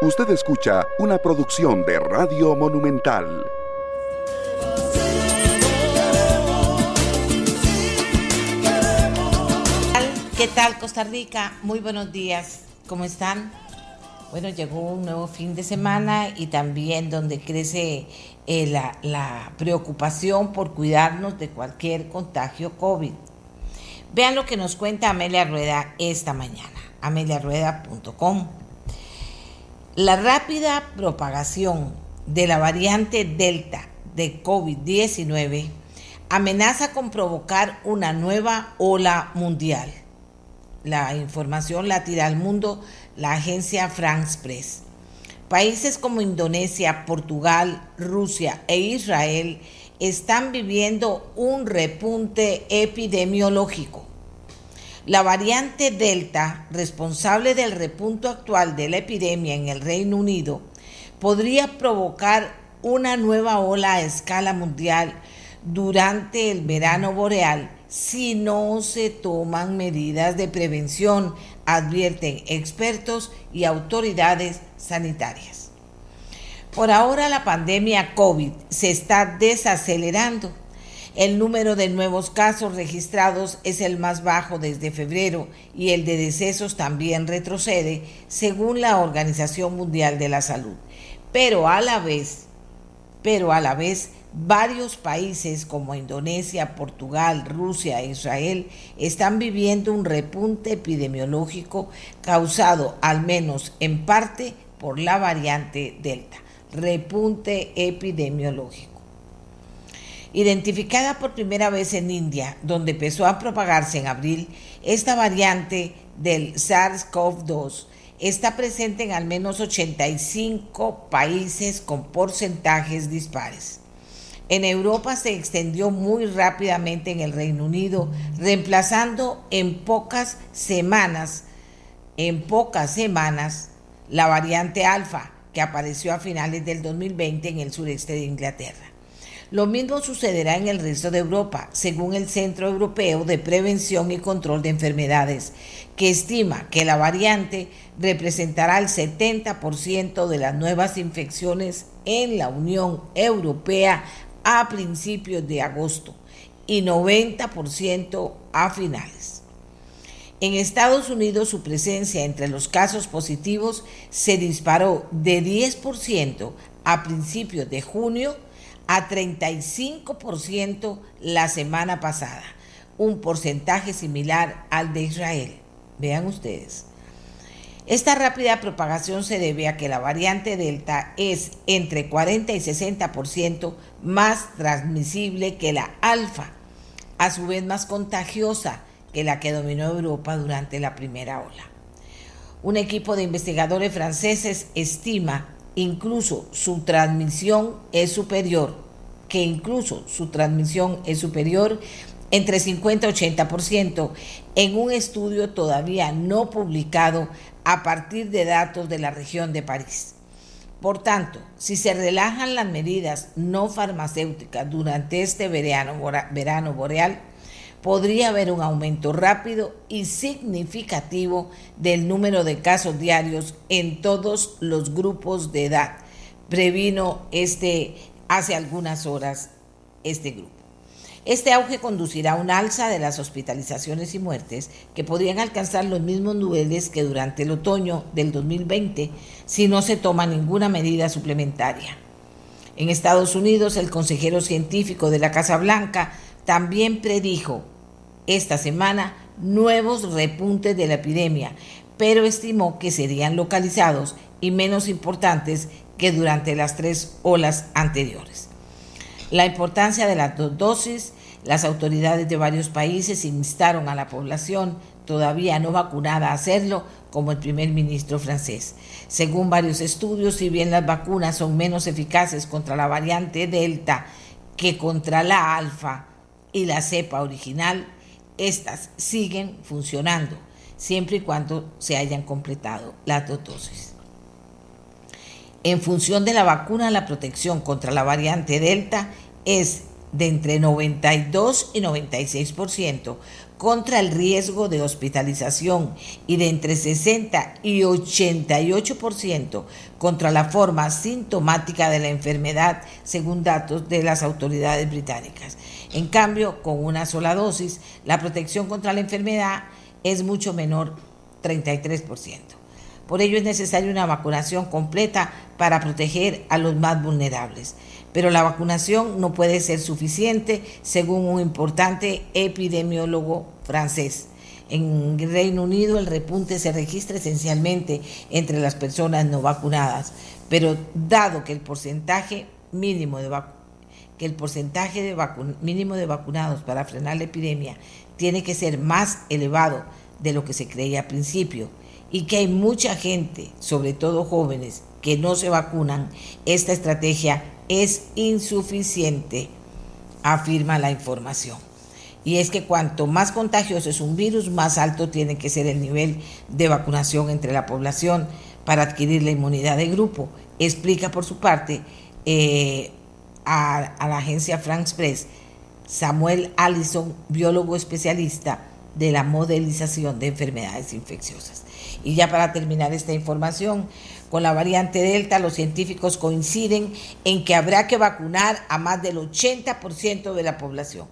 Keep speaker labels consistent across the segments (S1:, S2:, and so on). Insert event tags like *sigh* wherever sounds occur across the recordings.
S1: Usted escucha una producción de Radio Monumental.
S2: ¿Qué tal Costa Rica? Muy buenos días. ¿Cómo están? Bueno, llegó un nuevo fin de semana y también donde crece eh, la, la preocupación por cuidarnos de cualquier contagio COVID. Vean lo que nos cuenta Amelia Rueda esta mañana, ameliarueda.com. La rápida propagación de la variante Delta de COVID-19 amenaza con provocar una nueva ola mundial. La información la tira al mundo la agencia France Press. Países como Indonesia, Portugal, Rusia e Israel están viviendo un repunte epidemiológico. La variante Delta, responsable del repunto actual de la epidemia en el Reino Unido, podría provocar una nueva ola a escala mundial durante el verano boreal si no se toman medidas de prevención, advierten expertos y autoridades sanitarias. Por ahora la pandemia COVID se está desacelerando el número de nuevos casos registrados es el más bajo desde febrero y el de decesos también retrocede, según la Organización Mundial de la Salud. Pero a la vez, pero a la vez, varios países como Indonesia, Portugal, Rusia e Israel están viviendo un repunte epidemiológico causado al menos en parte por la variante Delta. Repunte epidemiológico. Identificada por primera vez en India, donde empezó a propagarse en abril, esta variante del SARS-CoV-2 está presente en al menos 85 países con porcentajes dispares. En Europa se extendió muy rápidamente en el Reino Unido, reemplazando en pocas semanas, en pocas semanas, la variante alfa que apareció a finales del 2020 en el sureste de Inglaterra. Lo mismo sucederá en el resto de Europa, según el Centro Europeo de Prevención y Control de Enfermedades, que estima que la variante representará el 70% de las nuevas infecciones en la Unión Europea a principios de agosto y 90% a finales. En Estados Unidos su presencia entre los casos positivos se disparó de 10% a principios de junio a 35% la semana pasada, un porcentaje similar al de Israel. Vean ustedes. Esta rápida propagación se debe a que la variante Delta es entre 40 y 60% más transmisible que la alfa, a su vez más contagiosa que la que dominó Europa durante la primera ola. Un equipo de investigadores franceses estima incluso su transmisión es superior, que incluso su transmisión es superior entre 50 y 80% en un estudio todavía no publicado a partir de datos de la región de París. Por tanto, si se relajan las medidas no farmacéuticas durante este verano, verano boreal, podría haber un aumento rápido y significativo del número de casos diarios en todos los grupos de edad. Previno este hace algunas horas este grupo. Este auge conducirá a un alza de las hospitalizaciones y muertes que podrían alcanzar los mismos niveles que durante el otoño del 2020 si no se toma ninguna medida suplementaria. En Estados Unidos, el consejero científico de la Casa Blanca también predijo esta semana nuevos repuntes de la epidemia, pero estimó que serían localizados y menos importantes que durante las tres olas anteriores. La importancia de las dos dosis, las autoridades de varios países instaron a la población todavía no vacunada a hacerlo, como el primer ministro francés. Según varios estudios, si bien las vacunas son menos eficaces contra la variante Delta que contra la alfa, y la cepa original, estas siguen funcionando siempre y cuando se hayan completado las dos dosis. En función de la vacuna, la protección contra la variante Delta es de entre 92 y 96%, contra el riesgo de hospitalización y de entre 60 y 88% contra la forma sintomática de la enfermedad, según datos de las autoridades británicas. En cambio, con una sola dosis, la protección contra la enfermedad es mucho menor, 33%. Por ello es necesaria una vacunación completa para proteger a los más vulnerables. Pero la vacunación no puede ser suficiente, según un importante epidemiólogo francés. En Reino Unido el repunte se registra esencialmente entre las personas no vacunadas, pero dado que el porcentaje mínimo de que el porcentaje mínimo de vacunados para frenar la epidemia tiene que ser más elevado de lo que se creía al principio y que hay mucha gente, sobre todo jóvenes, que no se vacunan, esta estrategia es insuficiente, afirma la información. Y es que cuanto más contagioso es un virus, más alto tiene que ser el nivel de vacunación entre la población para adquirir la inmunidad de grupo. Explica por su parte eh, a, la agencia France Press Samuel Allison, biólogo especialista de la modelización de enfermedades infecciosas. Y ya para terminar esta información, con la variante Delta, los científicos coinciden en que habrá que vacunar a más del 80% de la población.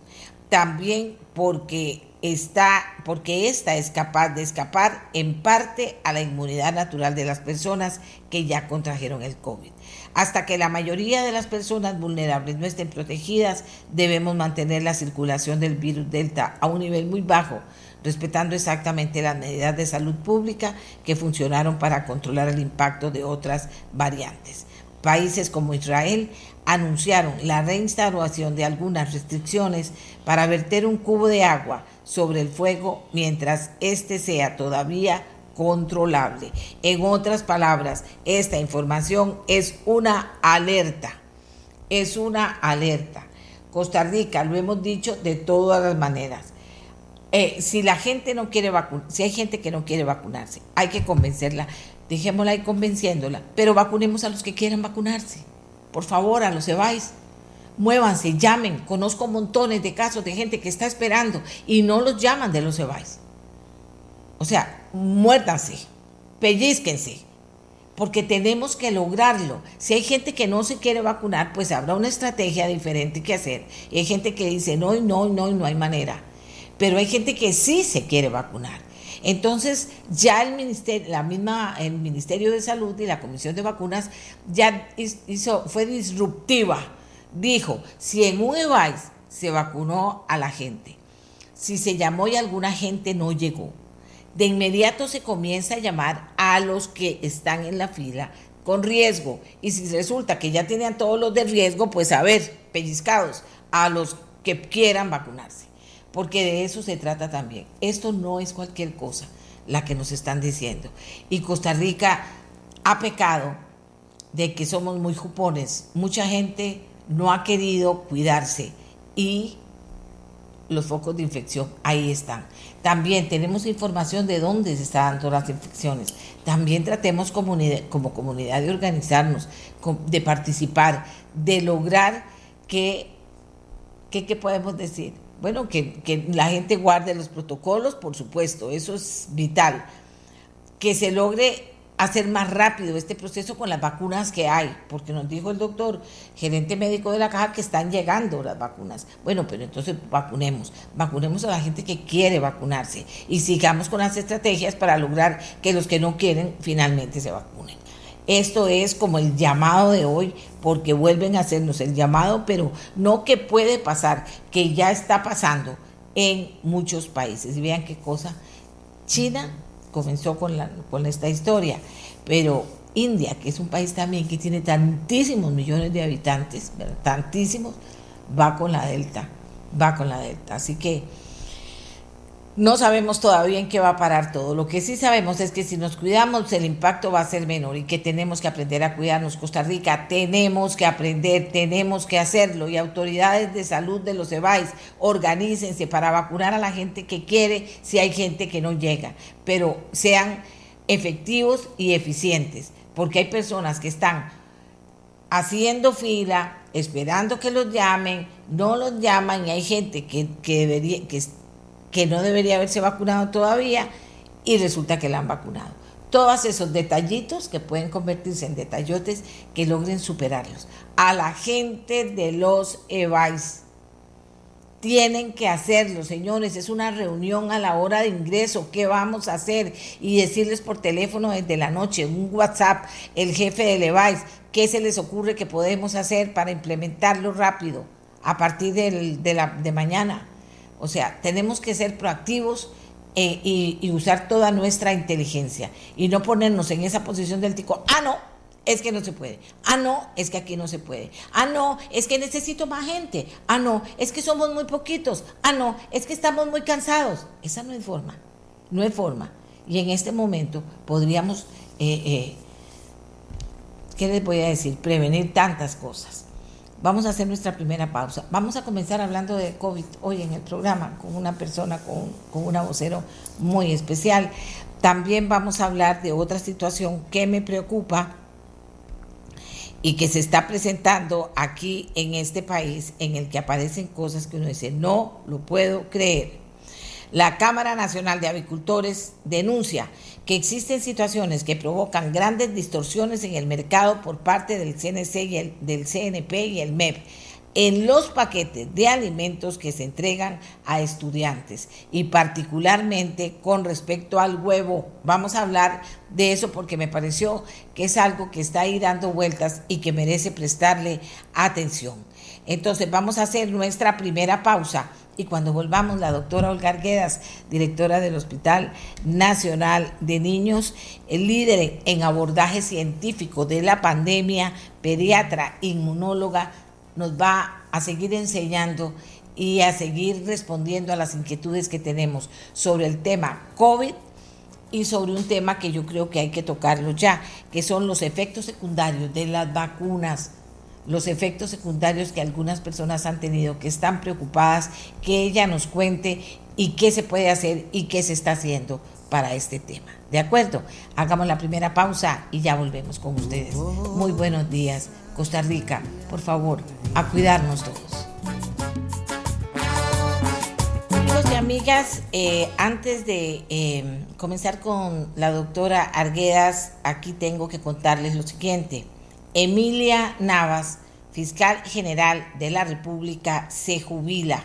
S2: También porque está porque esta es capaz de escapar en parte a la inmunidad natural de las personas que ya contrajeron el COVID. Hasta que la mayoría de las personas vulnerables no estén protegidas, debemos mantener la circulación del virus Delta a un nivel muy bajo respetando exactamente las medidas de salud pública que funcionaron para controlar el impacto de otras variantes. Países como Israel anunciaron la reinstauración de algunas restricciones para verter un cubo de agua sobre el fuego mientras éste sea todavía controlable. En otras palabras, esta información es una alerta. Es una alerta. Costa Rica, lo hemos dicho de todas las maneras, eh, si la gente no quiere vacunar, si hay gente que no quiere vacunarse, hay que convencerla, dejémosla ahí convenciéndola, pero vacunemos a los que quieran vacunarse. Por favor, a los cebáis, muévanse, llamen. Conozco montones de casos de gente que está esperando y no los llaman de los cebáis. O sea, muérdanse, pellizquense, porque tenemos que lograrlo. Si hay gente que no se quiere vacunar, pues habrá una estrategia diferente que hacer. Y hay gente que dice, no, no, no, no hay manera pero hay gente que sí se quiere vacunar. Entonces, ya el ministerio, la misma, el Ministerio de Salud y la Comisión de Vacunas ya hizo, fue disruptiva. Dijo, si en un se vacunó a la gente, si se llamó y alguna gente no llegó, de inmediato se comienza a llamar a los que están en la fila con riesgo. Y si resulta que ya tenían todos los de riesgo, pues a ver, pellizcados, a los que quieran vacunarse porque de eso se trata también. Esto no es cualquier cosa la que nos están diciendo. Y Costa Rica ha pecado de que somos muy jupones. Mucha gente no ha querido cuidarse y los focos de infección ahí están. También tenemos información de dónde se están dando las infecciones. También tratemos como comunidad de organizarnos, de participar, de lograr que, ¿qué podemos decir? bueno, que, la gente guarde los protocolos, por supuesto, eso es vital. Que se logre hacer más rápido este proceso con las vacunas que hay, porque nos dijo el doctor, gerente médico de la caja, que están llegando las vacunas. Bueno, pero entonces vacunemos, vacunemos a la gente que quiere vacunarse y sigamos con las estrategias para lograr que los que no quieren finalmente se vacunen. Esto es como el llamado de hoy, porque vuelven a hacernos el llamado, pero no que puede pasar, que ya está pasando en muchos países. Y vean qué cosa. China comenzó con, la, con esta historia, pero India, que es un país también que tiene tantísimos millones de habitantes, tantísimos, va con la Delta, va con la Delta. Así que no sabemos todavía en qué va a parar todo. Lo que sí sabemos es que si nos cuidamos el impacto va a ser menor y que tenemos que aprender a cuidarnos. Costa Rica, tenemos que aprender, tenemos que hacerlo. Y autoridades de salud de los EBAIS, organícense para vacunar a la gente que quiere si hay gente que no llega. Pero sean efectivos y eficientes, porque hay personas que están haciendo fila, esperando que los llamen, no los llaman y hay gente que, que debería... Que que no debería haberse vacunado todavía y resulta que la han vacunado. Todos esos detallitos que pueden convertirse en detallotes que logren superarlos. A la gente de los EVAIS tienen que hacerlo, señores. Es una reunión a la hora de ingreso. ¿Qué vamos a hacer? Y decirles por teléfono desde la noche, un WhatsApp, el jefe de Levi's, qué se les ocurre que podemos hacer para implementarlo rápido a partir de, la, de mañana. O sea, tenemos que ser proactivos eh, y, usar toda nuestra inteligencia y no ponernos en esa posición del tico. Ah, no, es que no se puede. Ah, no, es que aquí no se puede. Ah, no, es que necesito más gente. Ah, no, es que somos muy poquitos. Ah, no, es que estamos muy cansados. Esa no es forma. No es forma. Y en este momento podríamos, eh, eh, ¿qué les voy a decir? Prevenir tantas cosas. Vamos a hacer nuestra primera pausa. Vamos a comenzar hablando de COVID hoy en el programa con una persona, con, con una vocero muy especial. También vamos a hablar de otra situación que me preocupa y que se está presentando aquí en este país en el que aparecen cosas que uno dice, no lo puedo creer. La Cámara Nacional de Avicultores denuncia que existen situaciones que provocan grandes distorsiones en el mercado por parte del CNC y el, del CNP y el MEP en los paquetes de alimentos que se entregan a estudiantes y particularmente con respecto al huevo. Vamos a hablar de eso porque me pareció que es algo que está ahí dando vueltas y que merece prestarle atención. Entonces vamos a hacer nuestra primera pausa y cuando volvamos la doctora Olga Arguedas, directora del Hospital Nacional de Niños, el líder en abordaje científico de la pandemia, pediatra, inmunóloga, nos va a seguir enseñando y a seguir respondiendo a las inquietudes que tenemos sobre el tema COVID y sobre un tema que yo creo que hay que tocarlo ya, que son los efectos secundarios de las vacunas, los efectos secundarios que algunas personas han tenido, que están preocupadas, que ella nos cuente y qué se puede hacer y qué se está haciendo para este tema. ¿De acuerdo? Hagamos la primera pausa y ya volvemos con ustedes. Muy buenos días. Costa Rica, por favor, a cuidarnos todos. Amigos y amigas, eh, antes de eh, comenzar con la doctora Arguedas, aquí tengo que contarles lo siguiente. Emilia Navas, fiscal general de la República, se jubila.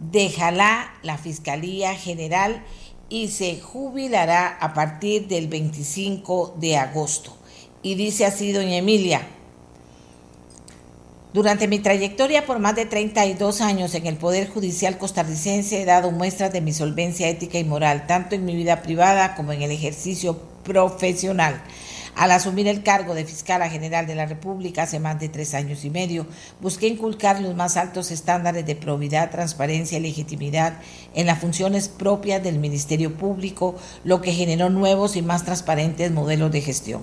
S2: Dejará la Fiscalía General y se jubilará a partir del 25 de agosto. Y dice así doña Emilia, durante mi trayectoria por más de 32 años en el Poder Judicial costarricense he dado muestras de mi solvencia ética y moral, tanto en mi vida privada como en el ejercicio profesional. Al asumir el cargo de fiscal general de la República hace más de tres años y medio, busqué inculcar los más altos estándares de probidad, transparencia y legitimidad en las funciones propias del Ministerio Público, lo que generó nuevos y más transparentes modelos de gestión.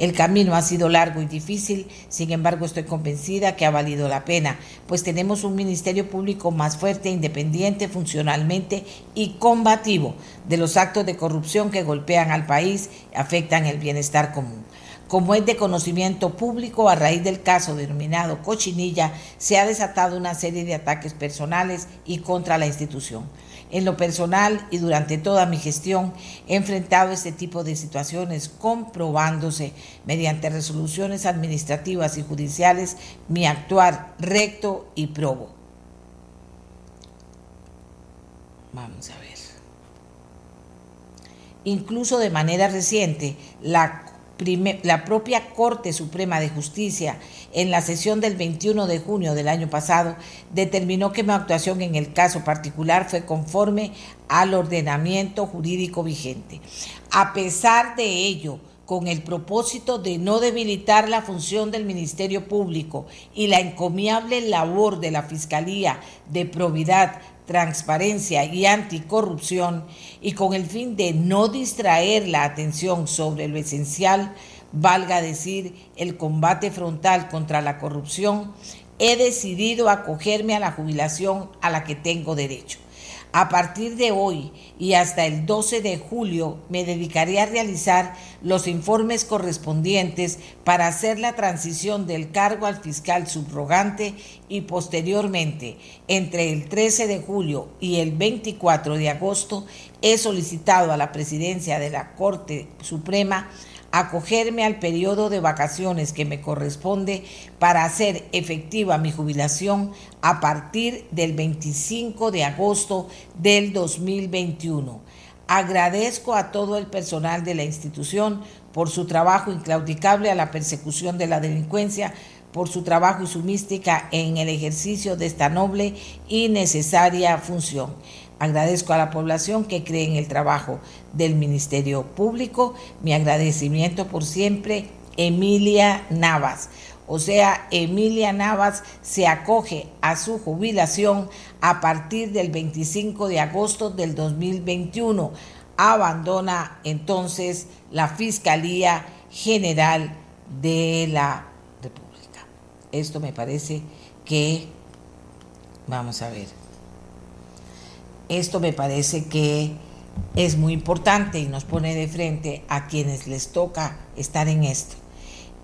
S2: El camino ha sido largo y difícil, sin embargo estoy convencida que ha valido la pena, pues tenemos un Ministerio Público más fuerte, independiente, funcionalmente y combativo de los actos de corrupción que golpean al país y afectan el bienestar común. Como es de conocimiento público, a raíz del caso denominado Cochinilla, se ha desatado una serie de ataques personales y contra la institución. En lo personal y durante toda mi gestión he enfrentado este tipo de situaciones comprobándose mediante resoluciones administrativas y judiciales mi actuar recto y probo. Vamos a ver. Incluso de manera reciente, la la propia Corte Suprema de Justicia, en la sesión del 21 de junio del año pasado, determinó que mi actuación en el caso particular fue conforme al ordenamiento jurídico vigente. A pesar de ello, con el propósito de no debilitar la función del Ministerio Público y la encomiable labor de la Fiscalía de Probidad transparencia y anticorrupción y con el fin de no distraer la atención sobre lo esencial, valga decir, el combate frontal contra la corrupción, he decidido acogerme a la jubilación a la que tengo derecho. A partir de hoy y hasta el 12 de julio me dedicaré a realizar los informes correspondientes para hacer la transición del cargo al fiscal subrogante y posteriormente, entre el 13 de julio y el 24 de agosto, he solicitado a la presidencia de la Corte Suprema acogerme al periodo de vacaciones que me corresponde para hacer efectiva mi jubilación a partir del 25 de agosto del 2021. Agradezco a todo el personal de la institución por su trabajo inclaudicable a la persecución de la delincuencia, por su trabajo y su mística en el ejercicio de esta noble y necesaria función. Agradezco a la población que cree en el trabajo del Ministerio Público. Mi agradecimiento por siempre, Emilia Navas. O sea, Emilia Navas se acoge a su jubilación a partir del 25 de agosto del 2021. Abandona entonces la Fiscalía General de la República. Esto me parece que, vamos a ver, esto me parece que es muy importante y nos pone de frente a quienes les toca estar en esto,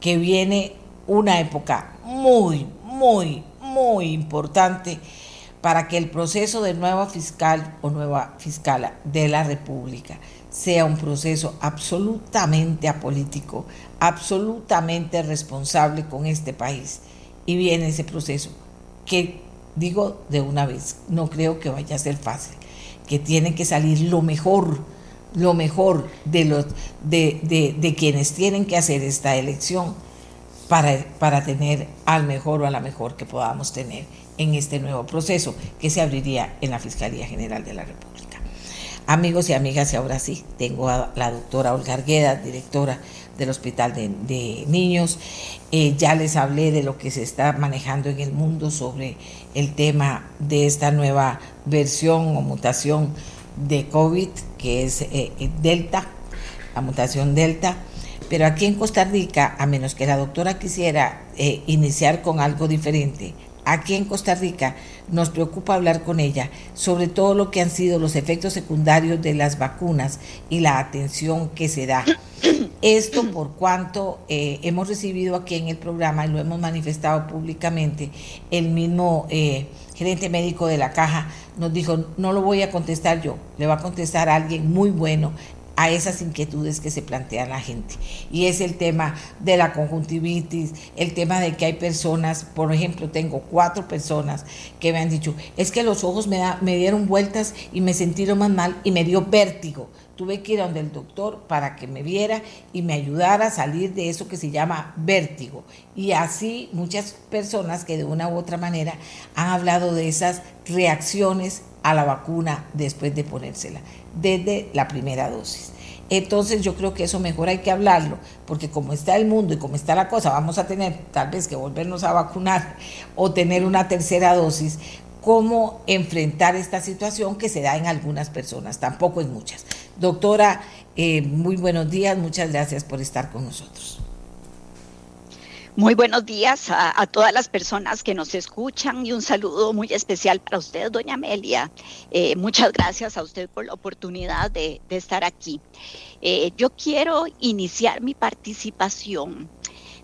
S2: que viene una época muy, muy, muy importante para que el proceso de nueva fiscal o nueva fiscala de la República sea un proceso absolutamente apolítico, absolutamente responsable con este país. Y viene ese proceso que digo de una vez, no creo que vaya a ser fácil, que tiene que salir lo mejor, lo mejor de, los, de, quienes tienen que hacer esta elección para, para tener al mejor o a la mejor que podamos tener en este nuevo proceso que se abriría en la Fiscalía General de la República. Amigos y amigas, y ahora sí, tengo a la doctora Olga Argueda, directora del Hospital de, Niños. Eh, ya les hablé de lo que se está manejando en el mundo sobre el tema de esta nueva versión o mutación de COVID, que es eh, eh, Delta, la mutación Delta. Pero aquí en Costa Rica, a menos que la doctora quisiera iniciar con algo diferente, aquí en Costa Rica nos preocupa hablar con ella sobre todo lo que han sido los efectos secundarios de las vacunas y la atención que se da. Esto por cuanto eh, hemos recibido aquí en el programa y lo hemos manifestado públicamente, el mismo eh, gerente médico de la caja nos dijo, no lo voy a contestar yo, le va a contestar alguien muy bueno a esas inquietudes que se plantea la gente. Y es el tema de la conjuntivitis, el tema de que hay personas, por ejemplo, tengo cuatro personas que me han dicho, es que los ojos me, me dieron vueltas y me sentieron más mal y me dio vértigo. Tuve que ir a donde el doctor para que me viera y me ayudara a salir de eso que se llama vértigo. Y así muchas personas que de una u otra manera han hablado de esas reacciones a la vacuna después de ponérsela desde la primera dosis. Entonces yo creo que eso mejor hay que hablarlo, porque como está el mundo y como está la cosa, vamos a tener tal vez que volvernos a vacunar o tener una tercera dosis, cómo enfrentar esta situación que se da en algunas personas, tampoco en muchas. Doctora, eh, muy buenos días, muchas gracias por estar con nosotros.
S3: Muy buenos días a, todas las personas que nos escuchan y un saludo muy especial para usted, doña Amelia. Eh, muchas gracias a usted por la oportunidad de, estar aquí. Eh, yo quiero iniciar mi participación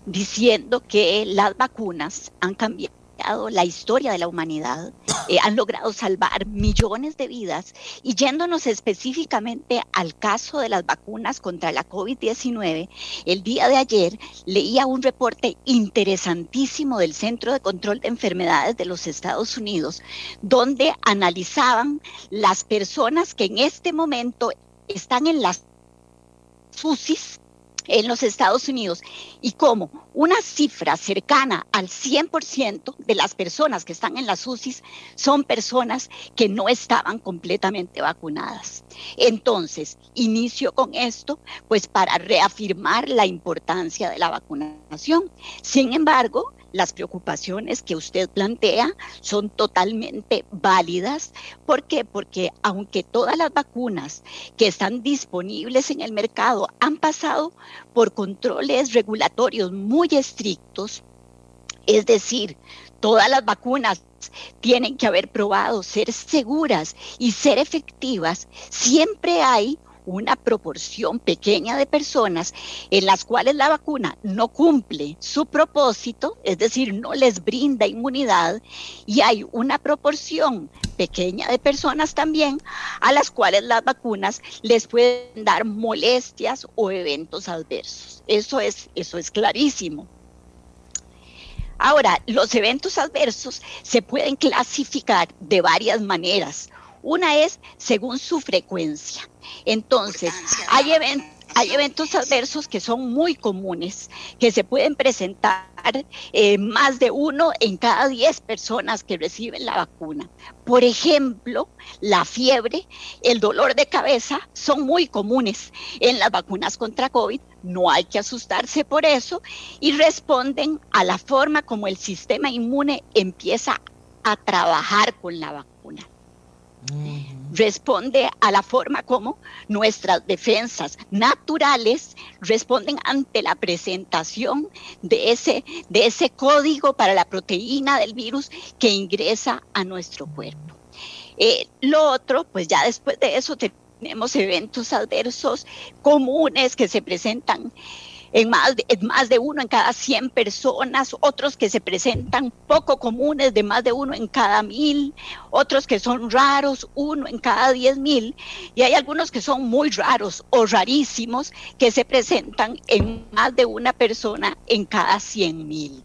S3: diciendo que las vacunas han cambiado la historia de la humanidad, eh, han logrado salvar millones de vidas. Y yéndonos específicamente al caso de las vacunas contra la COVID-19, el día de ayer leía un reporte interesantísimo del Centro de Control de Enfermedades de los Estados Unidos, donde analizaban las personas que en este momento están en las UCIs en los Estados Unidos y como una cifra cercana al 100% de las personas que están en las UCIs son personas que no estaban completamente vacunadas. Entonces, inicio con esto, pues para reafirmar la importancia de la vacunación. Sin embargo, las preocupaciones que usted plantea son totalmente válidas. ¿Por qué? Porque aunque todas las vacunas que están disponibles en el mercado han pasado por controles regulatorios muy estrictos, es decir, todas las vacunas tienen que haber probado ser seguras y ser efectivas, siempre hay una proporción pequeña de personas en las cuales la vacuna no cumple su propósito, es decir, no les brinda inmunidad, y hay una proporción pequeña de personas también a las cuales las vacunas les pueden dar molestias o eventos adversos. Eso es, eso es clarísimo. Ahora, los eventos adversos se pueden clasificar de varias maneras. Una es según su frecuencia. Entonces, hay, hay eventos adversos que son muy comunes, que se pueden presentar eh, más de uno en cada diez personas que reciben la vacuna. Por ejemplo, la fiebre, el dolor de cabeza son muy comunes en las vacunas contra COVID. No hay que asustarse por eso y responden a la forma como el sistema inmune empieza a trabajar con la vacuna responde a la forma como nuestras defensas naturales responden ante la presentación de ese, de ese código para la proteína del virus que ingresa a nuestro cuerpo. Eh, lo otro, pues ya después de eso tenemos eventos adversos comunes que se presentan en más, de, más de uno en cada 100 personas, otros que se presentan poco comunes de más de uno en cada mil, otros que son raros, uno en cada 10 mil, y hay algunos que son muy raros o rarísimos que se presentan en más de una persona en cada 100 mil.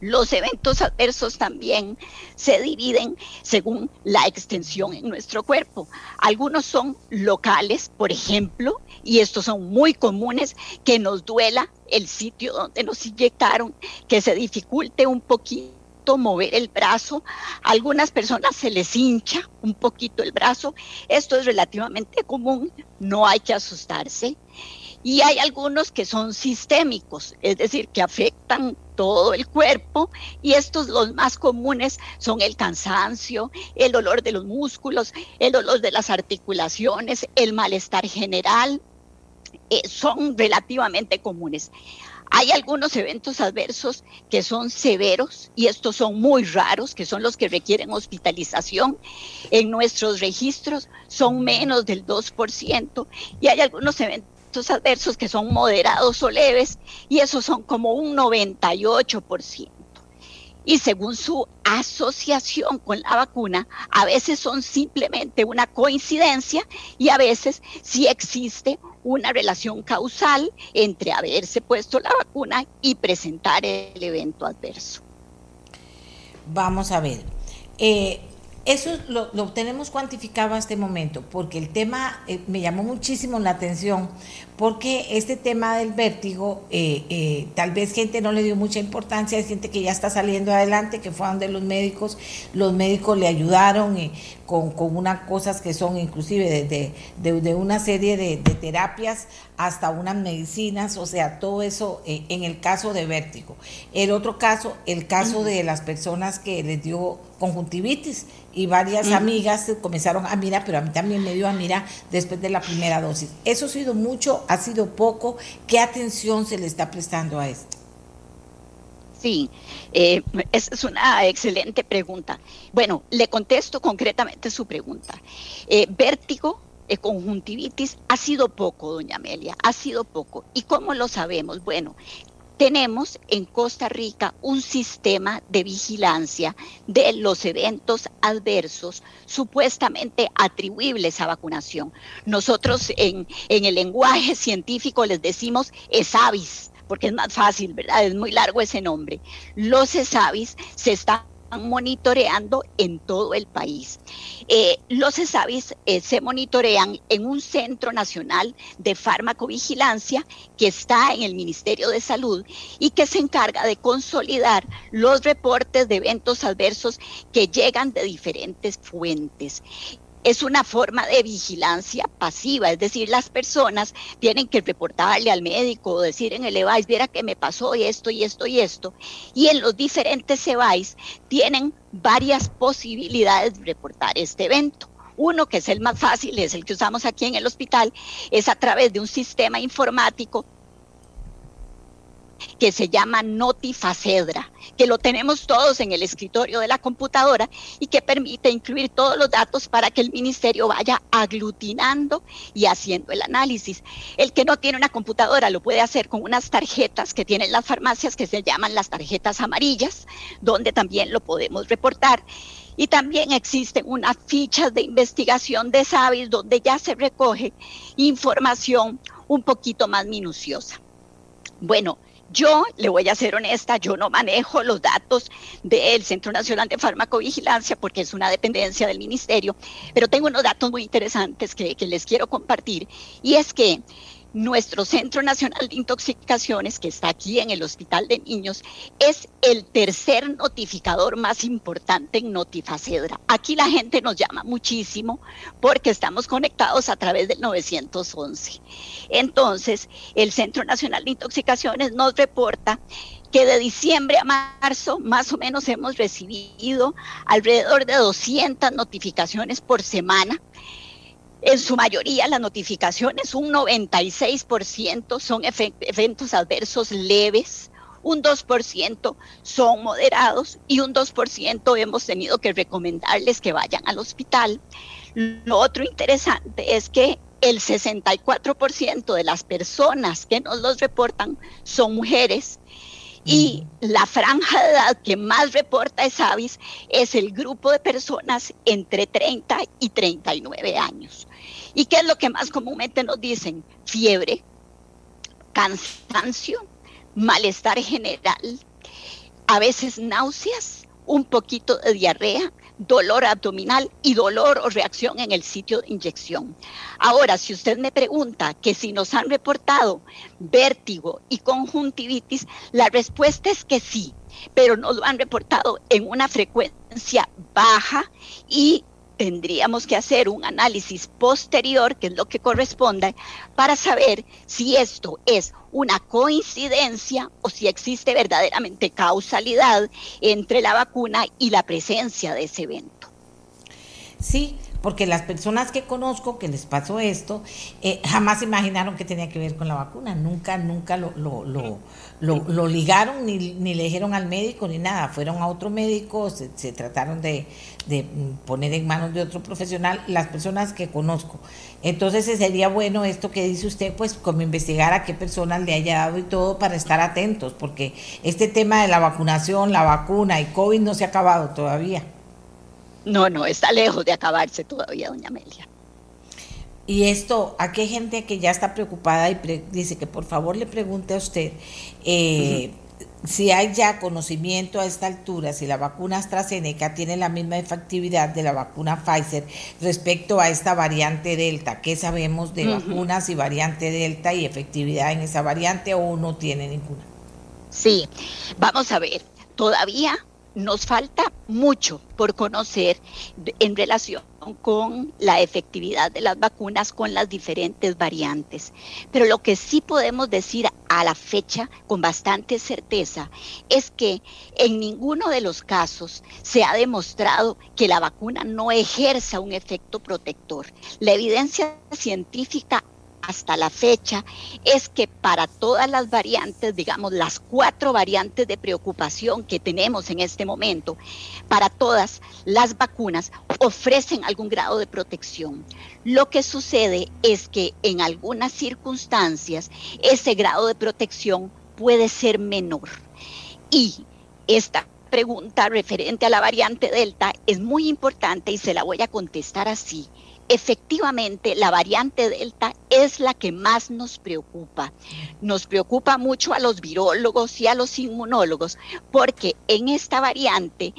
S3: Los eventos adversos también se dividen según la extensión en nuestro cuerpo. Algunos son locales, por ejemplo, y estos son muy comunes, que nos duela el sitio donde nos inyectaron, que se dificulte un poquito mover el brazo. A algunas personas se les hincha un poquito el brazo. Esto es relativamente común, no hay que asustarse. Y hay algunos que son sistémicos, es decir, que afectan todo el cuerpo y estos los más comunes son el cansancio, el dolor de los músculos, el dolor de las articulaciones, el malestar general, eh, son relativamente comunes. Hay algunos eventos adversos que son severos y estos son muy raros, que son los que requieren hospitalización. En nuestros registros son menos del 2% y hay algunos eventos adversos que son moderados o leves y esos son como un 98%. Y según su asociación con la vacuna, a veces son simplemente una coincidencia y a veces sí existe una relación causal entre haberse puesto la vacuna y presentar el evento adverso.
S2: Vamos a ver. Eh, eso lo, tenemos cuantificado a este momento, porque el tema eh, me llamó muchísimo la atención, porque este tema del vértigo, eh, eh, tal vez gente no le dio mucha importancia, hay gente que ya está saliendo adelante, que fue a donde los médicos, los médicos le ayudaron con, con unas cosas que son inclusive de, de, una serie de, terapias hasta unas medicinas, o sea, todo eso en el caso de vértigo. El otro caso, el caso de las personas que les dio conjuntivitis y varias amigas comenzaron a mirar, pero a mí también me dio a mirar después de la primera dosis. ¿Eso ha sido mucho? ¿Ha sido poco? ¿Qué atención se le está prestando a esto?
S3: Sí, eh, esa es una excelente pregunta. Bueno, le contesto concretamente su pregunta. Eh, vértigo, eh, conjuntivitis, ha sido poco, doña Amelia, ha sido poco. ¿Y cómo lo sabemos? Bueno, tenemos en Costa Rica un sistema de vigilancia de los eventos adversos supuestamente atribuibles a vacunación. Nosotros en, en el lenguaje *laughs* científico les decimos ESAVIS, porque es más fácil, ¿verdad? Es muy largo ese nombre. Los ESAVIS se están monitoreando en todo el país. Eh, los ESAVIS eh, se monitorean en un Centro Nacional de Farmacovigilancia que está en el Ministerio de Salud y que se encarga de consolidar los reportes de eventos adversos que llegan de diferentes fuentes es una forma de vigilancia pasiva, es decir, las personas tienen que reportarle al médico o decir en el EVAIS, viera que me pasó esto y esto y esto, y en los diferentes EVAIS tienen varias posibilidades de reportar este evento. Uno, que es el más fácil, es el que usamos aquí en el hospital, es a través de un sistema informático que se llama Notifacedra, que lo tenemos todos en el escritorio de la computadora y que permite incluir todos los datos para que el ministerio vaya aglutinando y haciendo el análisis. El que no tiene una computadora lo puede hacer con unas tarjetas que tienen las farmacias que se llaman las tarjetas amarillas, donde también lo podemos reportar. Y también existen unas fichas de investigación de SAVIS donde ya se recoge información un poquito más minuciosa. Bueno, yo le voy a ser honesta, yo no manejo los datos del Centro Nacional de Farmacovigilancia porque es una dependencia del ministerio, pero tengo unos datos muy interesantes que, que les quiero compartir. Y es que nuestro Centro Nacional de Intoxicaciones, que está aquí en el Hospital de Niños, es el tercer notificador más importante en Notifacedra. Aquí la gente nos llama muchísimo porque estamos conectados a través del 911. Entonces, el Centro Nacional de Intoxicaciones nos reporta que de diciembre a marzo más o menos hemos recibido alrededor de 200 notificaciones por semana en su mayoría las notificaciones, un 96% son eventos adversos leves, un 2% son moderados y un 2% hemos tenido que recomendarles que vayan al hospital. Lo otro interesante es que el 64% de las personas que nos los reportan son mujeres y la franja de edad que más reporta ESAVIS es el grupo de personas entre 30 y 39 años. ¿Y qué es lo que más comúnmente nos dicen? Fiebre, cansancio, malestar general, a veces náuseas, un poquito de diarrea, dolor abdominal y dolor o reacción en el sitio de inyección. Ahora, si usted me pregunta que si nos han reportado vértigo y conjuntivitis, la respuesta es que sí, pero nos lo han reportado en una frecuencia baja y tendríamos que hacer un análisis posterior, que es lo que corresponde, para saber si esto es una coincidencia o si existe verdaderamente causalidad entre la vacuna y la presencia de ese evento.
S2: Sí, porque las personas que conozco que les pasó esto, eh, jamás imaginaron que tenía que ver con la vacuna, nunca, nunca lo, lo, lo, lo, ligaron ni, ni, le dijeron al médico ni nada, fueron a otro médico, se, se trataron de, de, poner en manos de otro profesional las personas que conozco. Entonces sería bueno esto que dice usted, pues como investigar a qué personas le haya dado y todo para estar atentos, porque este tema de la vacunación, la vacuna y COVID no se ha acabado todavía.
S3: No, no, está lejos de acabarse todavía, doña Amelia.
S2: Y esto, ¿a qué gente que ya está preocupada y dice que por favor le pregunte a usted eh, si hay ya conocimiento a esta altura, si la vacuna AstraZeneca tiene la misma efectividad de la vacuna Pfizer respecto a esta variante Delta? ¿Qué sabemos de vacunas y variante Delta y efectividad en esa variante o no tiene ninguna?
S3: Sí, vamos a ver, todavía nos falta mucho por conocer en relación con la efectividad de las vacunas con las diferentes variantes. Pero lo que sí podemos decir a la fecha con bastante certeza es que en ninguno de los casos se ha demostrado que la vacuna no ejerza un efecto protector. La evidencia científica hasta la fecha es que para todas las variantes, digamos las cuatro variantes de preocupación que tenemos en este momento, para todas las vacunas ofrecen algún grado de protección. Lo que sucede es que en algunas circunstancias ese grado de protección puede ser menor. Y esta pregunta referente a la variante Delta es muy importante y se la voy a contestar así efectivamente la variante Delta es la que más nos preocupa. Nos preocupa mucho a los virólogos y a los inmunólogos porque en esta variante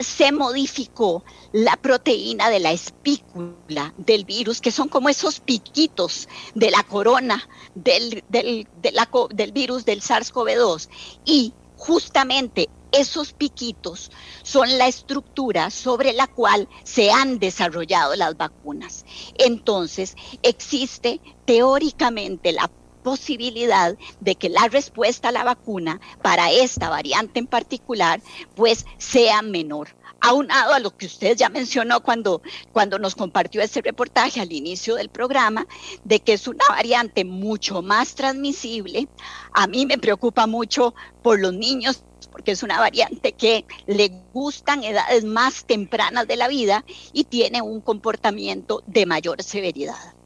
S3: se modificó la proteína de la espícula del virus, que son como esos piquitos de la corona del, del, del virus del SARS-CoV-2. Y justamente esos piquitos son la estructura sobre la cual se han desarrollado las vacunas. Entonces, existe teóricamente la posibilidad de que la respuesta a la vacuna para esta variante en particular pues sea menor. Aunado a lo que usted ya mencionó cuando, cuando nos compartió este reportaje al inicio del programa, de que es una variante mucho más transmisible, a mí me preocupa mucho por los niños porque es una variante que le gustan edades más tempranas de la vida y tiene un comportamiento de mayor severidad.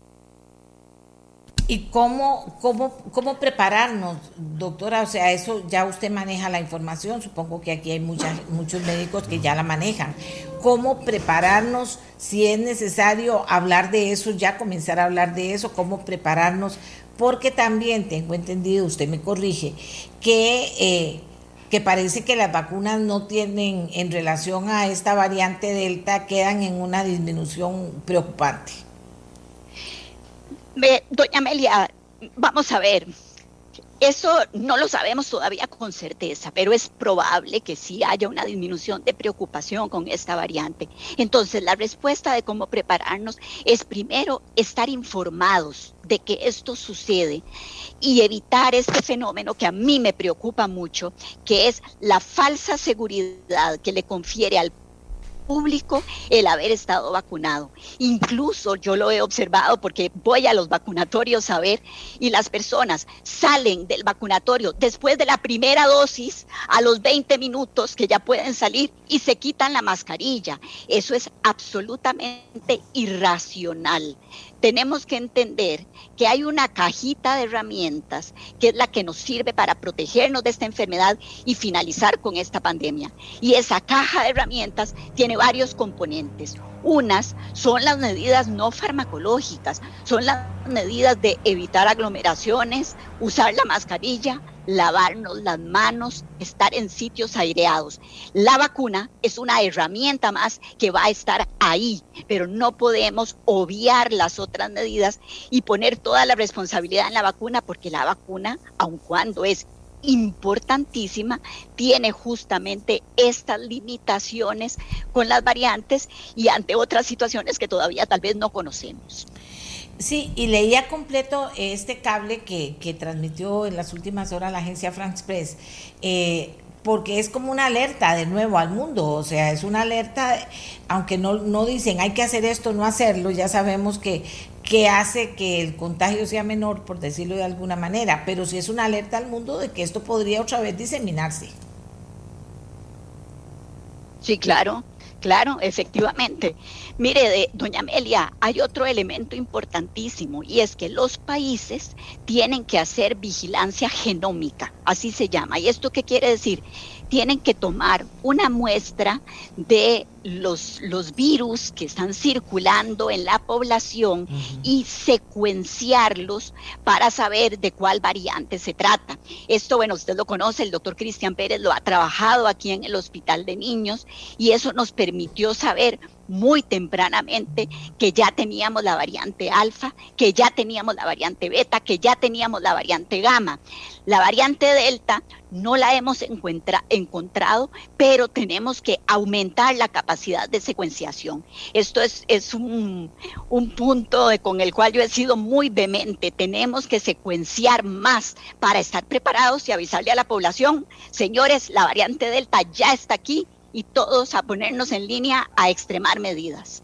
S2: ¿Y cómo, cómo, cómo prepararnos, doctora? O sea, eso ya usted maneja la información, supongo que aquí hay muchas, muchos médicos que ya la manejan. ¿Cómo prepararnos si es necesario hablar de eso, ya comenzar a hablar de eso? ¿Cómo prepararnos? Porque también tengo entendido, usted me corrige, que, eh, que parece que las vacunas no tienen, en relación a esta variante Delta, quedan en una disminución preocupante
S3: doña Amelia, vamos a ver, eso no lo sabemos todavía con certeza, pero es probable que sí haya una disminución de preocupación con esta variante. Entonces, la respuesta de cómo prepararnos es primero estar informados de que esto sucede y evitar este fenómeno que a mí me preocupa mucho, que es la falsa seguridad que le confiere al público el haber estado vacunado. Incluso yo lo he observado porque voy a los vacunatorios a ver y las personas salen del vacunatorio después de la primera dosis a los 20 minutos que ya pueden salir y se quitan la mascarilla. Eso es absolutamente irracional tenemos que entender que hay una cajita de herramientas que es la que nos sirve para protegernos de esta enfermedad y finalizar con esta pandemia. Y esa caja de herramientas tiene varios componentes. Unas son las medidas no farmacológicas, son las medidas de evitar aglomeraciones, usar la mascarilla, lavarnos las manos, estar en sitios aireados. La vacuna es una herramienta más que va a estar ahí, pero no podemos obviar las otras medidas y poner toda la responsabilidad en la vacuna, porque la vacuna, aun cuando es importantísima, tiene justamente estas limitaciones con las variantes y ante otras situaciones que todavía tal vez no conocemos.
S2: Sí, y leía completo este cable que, que transmitió en las últimas horas la agencia France Press, eh, porque es como una alerta de nuevo al mundo, o sea, es una alerta, aunque no, no dicen hay que hacer esto, no hacerlo, ya sabemos que, que hace que el contagio sea menor, por decirlo de alguna manera, pero sí es una alerta al mundo de que esto podría otra vez diseminarse.
S3: Sí, claro, claro, efectivamente. Mire, doña Amelia, hay otro elemento importantísimo y es que los países tienen que hacer vigilancia genómica, así se llama. ¿Y esto qué quiere decir? Tienen que tomar una muestra de los, los virus que están circulando en la población y secuenciarlos para saber de cuál variante se trata. Esto, bueno, usted lo conoce, el doctor Cristian Pérez lo ha trabajado aquí en el Hospital de Niños y eso nos permitió saber muy tempranamente que ya teníamos la variante alfa, que ya teníamos la variante beta, que ya teníamos la variante gamma. La variante delta no la hemos encontrado, pero tenemos que aumentar la capacidad de secuenciación. Esto es, es un, un punto con el cual yo he sido muy vehemente. Tenemos que secuenciar más para estar preparados y avisarle a la población, señores, la variante delta ya está aquí y todos a ponernos en línea a extremar medidas.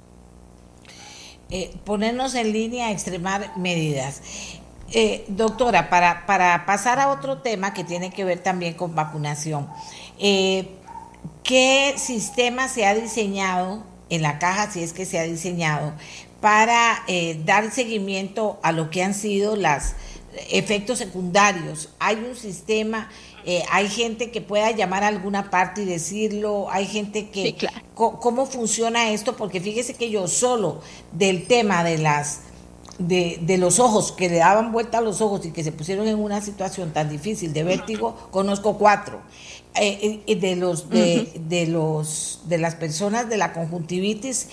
S2: Eh, ponernos en línea a extremar medidas. Eh, doctora, para, para pasar a otro tema que tiene que ver también con vacunación, eh, ¿qué sistema se ha diseñado en la caja, si es que se ha diseñado, para dar seguimiento a lo que han sido los efectos secundarios? ¿Hay un sistema eh, hay gente que pueda llamar a alguna parte y decirlo, hay gente que... ¿Cómo funciona esto? Porque fíjese que yo solo del tema de las... De, de, los ojos, que le daban vuelta a los ojos y que se pusieron en una situación tan difícil de vértigo, conozco cuatro. Eh, eh, de los de, de, los de las personas de la conjuntivitis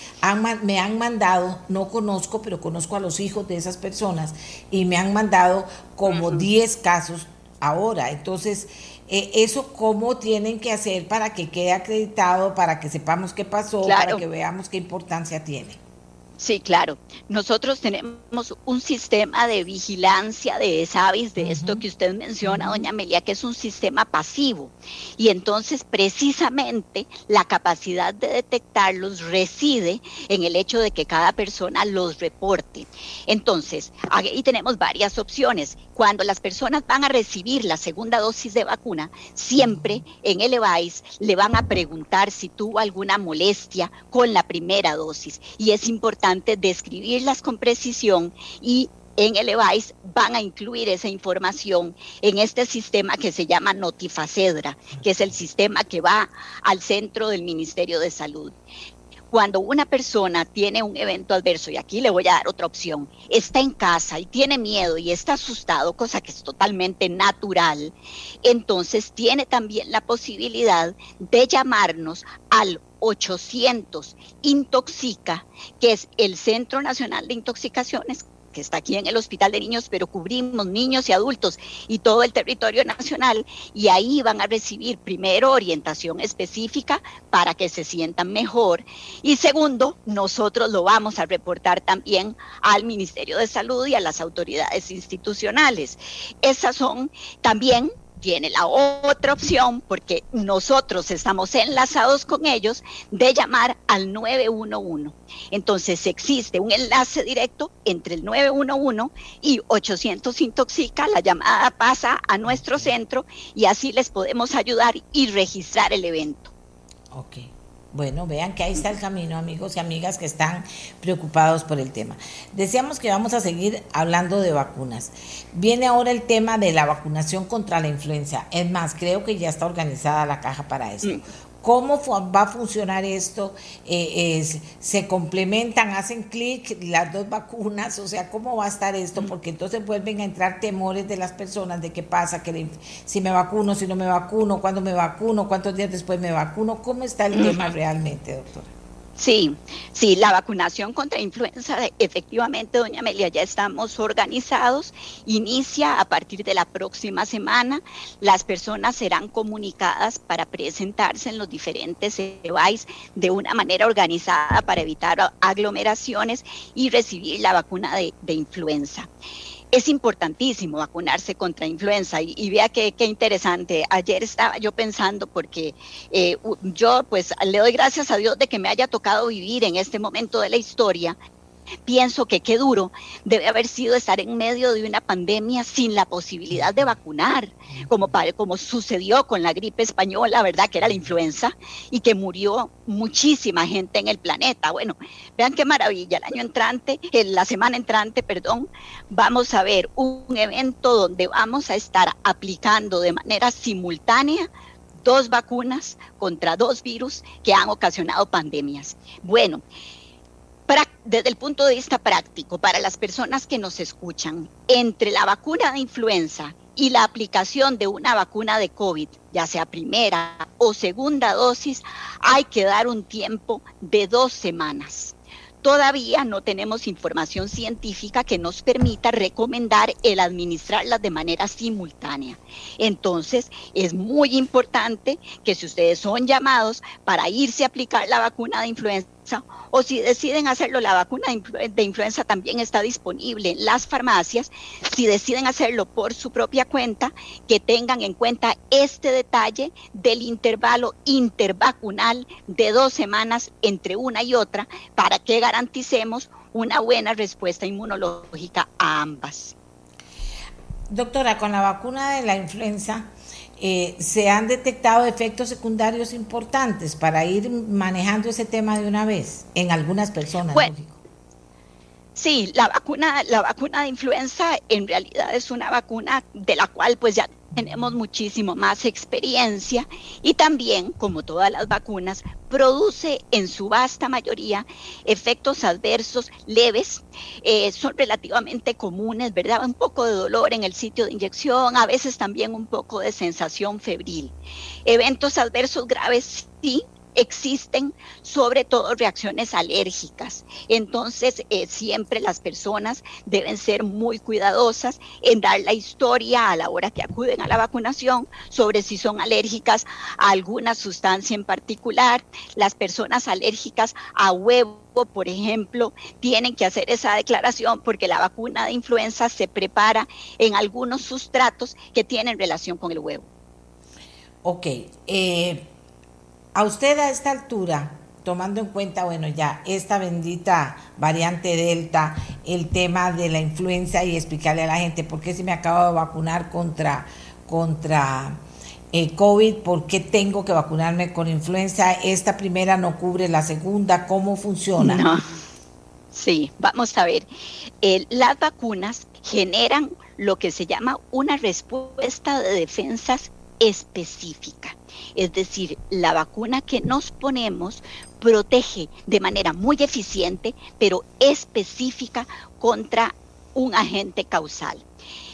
S2: me han mandado, no conozco, pero conozco a los hijos de esas personas y me han mandado como 10 casos ahora. Entonces, eh, ¿eso cómo tienen que hacer para que quede acreditado, para que sepamos qué pasó, para que veamos qué importancia tiene?
S3: Sí, claro. Nosotros tenemos un sistema de vigilancia de SAVIS, de esto que usted menciona, doña Amelia, que es un sistema pasivo. Y entonces, precisamente, la capacidad de detectarlos reside en el hecho de que cada persona los reporte. Entonces, ahí tenemos varias opciones. Cuando las personas van a recibir la segunda dosis de vacuna, siempre en el EVAIS le van a preguntar si tuvo alguna molestia con la primera dosis. Y es importante describirlas con precisión y en el EVAIS van a incluir esa información en este sistema que se llama Notifacedra, que es el sistema que va al centro del Ministerio de Salud. Cuando una persona tiene un evento adverso, y aquí le voy a dar otra opción, está en casa y tiene miedo y está asustado, cosa que es totalmente natural, entonces tiene también la posibilidad de llamarnos al 800 Intoxica, que es el Centro Nacional de Intoxicaciones que está aquí en el Hospital de Niños, pero cubrimos niños y adultos y todo el territorio nacional y ahí van a recibir primero orientación específica para que se sientan mejor y segundo, nosotros lo vamos a reportar también al Ministerio de Salud y a las autoridades institucionales. Esas son también tiene la otra opción, porque nosotros estamos enlazados con ellos, de llamar al 911. Entonces existe un enlace directo entre el 911 y 800 Intoxica, la llamada pasa a nuestro centro y así les podemos ayudar y registrar el evento.
S2: Ok. Bueno, vean que ahí está el camino, amigos y amigas que están preocupados por el tema. Decíamos que vamos a seguir hablando de vacunas. Viene ahora el tema de la vacunación contra la influenza. Es más, creo que ya está organizada la caja para eso. Mm. ¿Cómo va a funcionar esto? Eh, ¿Se complementan, hacen clic las dos vacunas? O sea, ¿cómo va a estar esto? Mm. Porque entonces vuelven a entrar temores de las personas de qué pasa, que si me vacuno, si no me vacuno, cuándo me vacuno, cuántos días después me vacuno. ¿Cómo está el tema realmente, doctora?
S3: Sí, sí, la vacunación contra influenza, efectivamente, doña Amelia, ya estamos organizados. Inicia a partir de la próxima semana. Las personas serán comunicadas para presentarse en los diferentes EVAIS de una manera organizada para evitar aglomeraciones y recibir la vacuna de, de influenza es importantísimo vacunarse contra influenza y, vea qué, interesante. Ayer estaba yo pensando porque eh, yo pues le doy gracias a Dios de que me haya tocado vivir en este momento de la historia Pienso que qué duro debe haber sido estar en medio de una pandemia sin la posibilidad de vacunar, como, como sucedió con la gripe española, ¿verdad? Que era la influenza y que murió muchísima gente en el planeta. Bueno, vean qué maravilla. El año entrante, la semana entrante, perdón, vamos a ver un evento donde vamos a estar aplicando de manera simultánea dos vacunas contra dos virus que han ocasionado pandemias. Bueno, desde el punto de vista práctico, para las personas que nos escuchan, entre la vacuna de influenza y la aplicación de una vacuna de COVID, ya sea primera o segunda dosis, hay que dar un tiempo de dos semanas. Todavía no tenemos información científica que nos permita recomendar el administrarlas de manera simultánea. Entonces, es muy importante que si ustedes son llamados para irse a aplicar la vacuna de influenza, o si deciden hacerlo, la vacuna de influenza también está disponible en las farmacias. Si deciden hacerlo por su propia cuenta, que tengan en cuenta este detalle del intervalo intervacunal de dos semanas entre una y otra para que garanticemos una buena respuesta inmunológica a ambas.
S2: Doctora, con la vacuna de la influenza, eh, se han detectado efectos secundarios importantes para ir manejando ese tema de una vez en algunas personas.
S3: sí, la vacuna, la vacuna de influenza en realidad es una vacuna de la cual pues ya tenemos muchísimo más experiencia y también, como todas las vacunas, produce en su vasta mayoría efectos adversos leves, eh, son relativamente comunes, ¿verdad? Un poco de dolor en el sitio de inyección, a veces también un poco de sensación febril. Eventos adversos graves, sí, existen sobre todo reacciones alérgicas. Entonces, eh, siempre las personas deben ser muy cuidadosas en dar la historia a la hora que acuden a la vacunación sobre si son alérgicas a alguna sustancia en particular. Las personas alérgicas a huevo por ejemplo, tienen que hacer esa declaración porque la vacuna de influenza se prepara en algunos sustratos que tienen relación con el huevo.
S2: Ok, eh, a usted a esta altura, tomando en cuenta, bueno, ya esta bendita variante Delta, el tema de la influenza y explicarle a la gente por qué se me acaba de vacunar contra, contra eh, COVID, por qué tengo que vacunarme con influenza, esta primera no cubre la segunda, ¿cómo funciona?
S3: Sí, vamos a ver. las vacunas generan lo que se llama una respuesta de defensas específica. Es decir, la vacuna que nos ponemos protege de manera muy eficiente, pero específica contra un agente causal.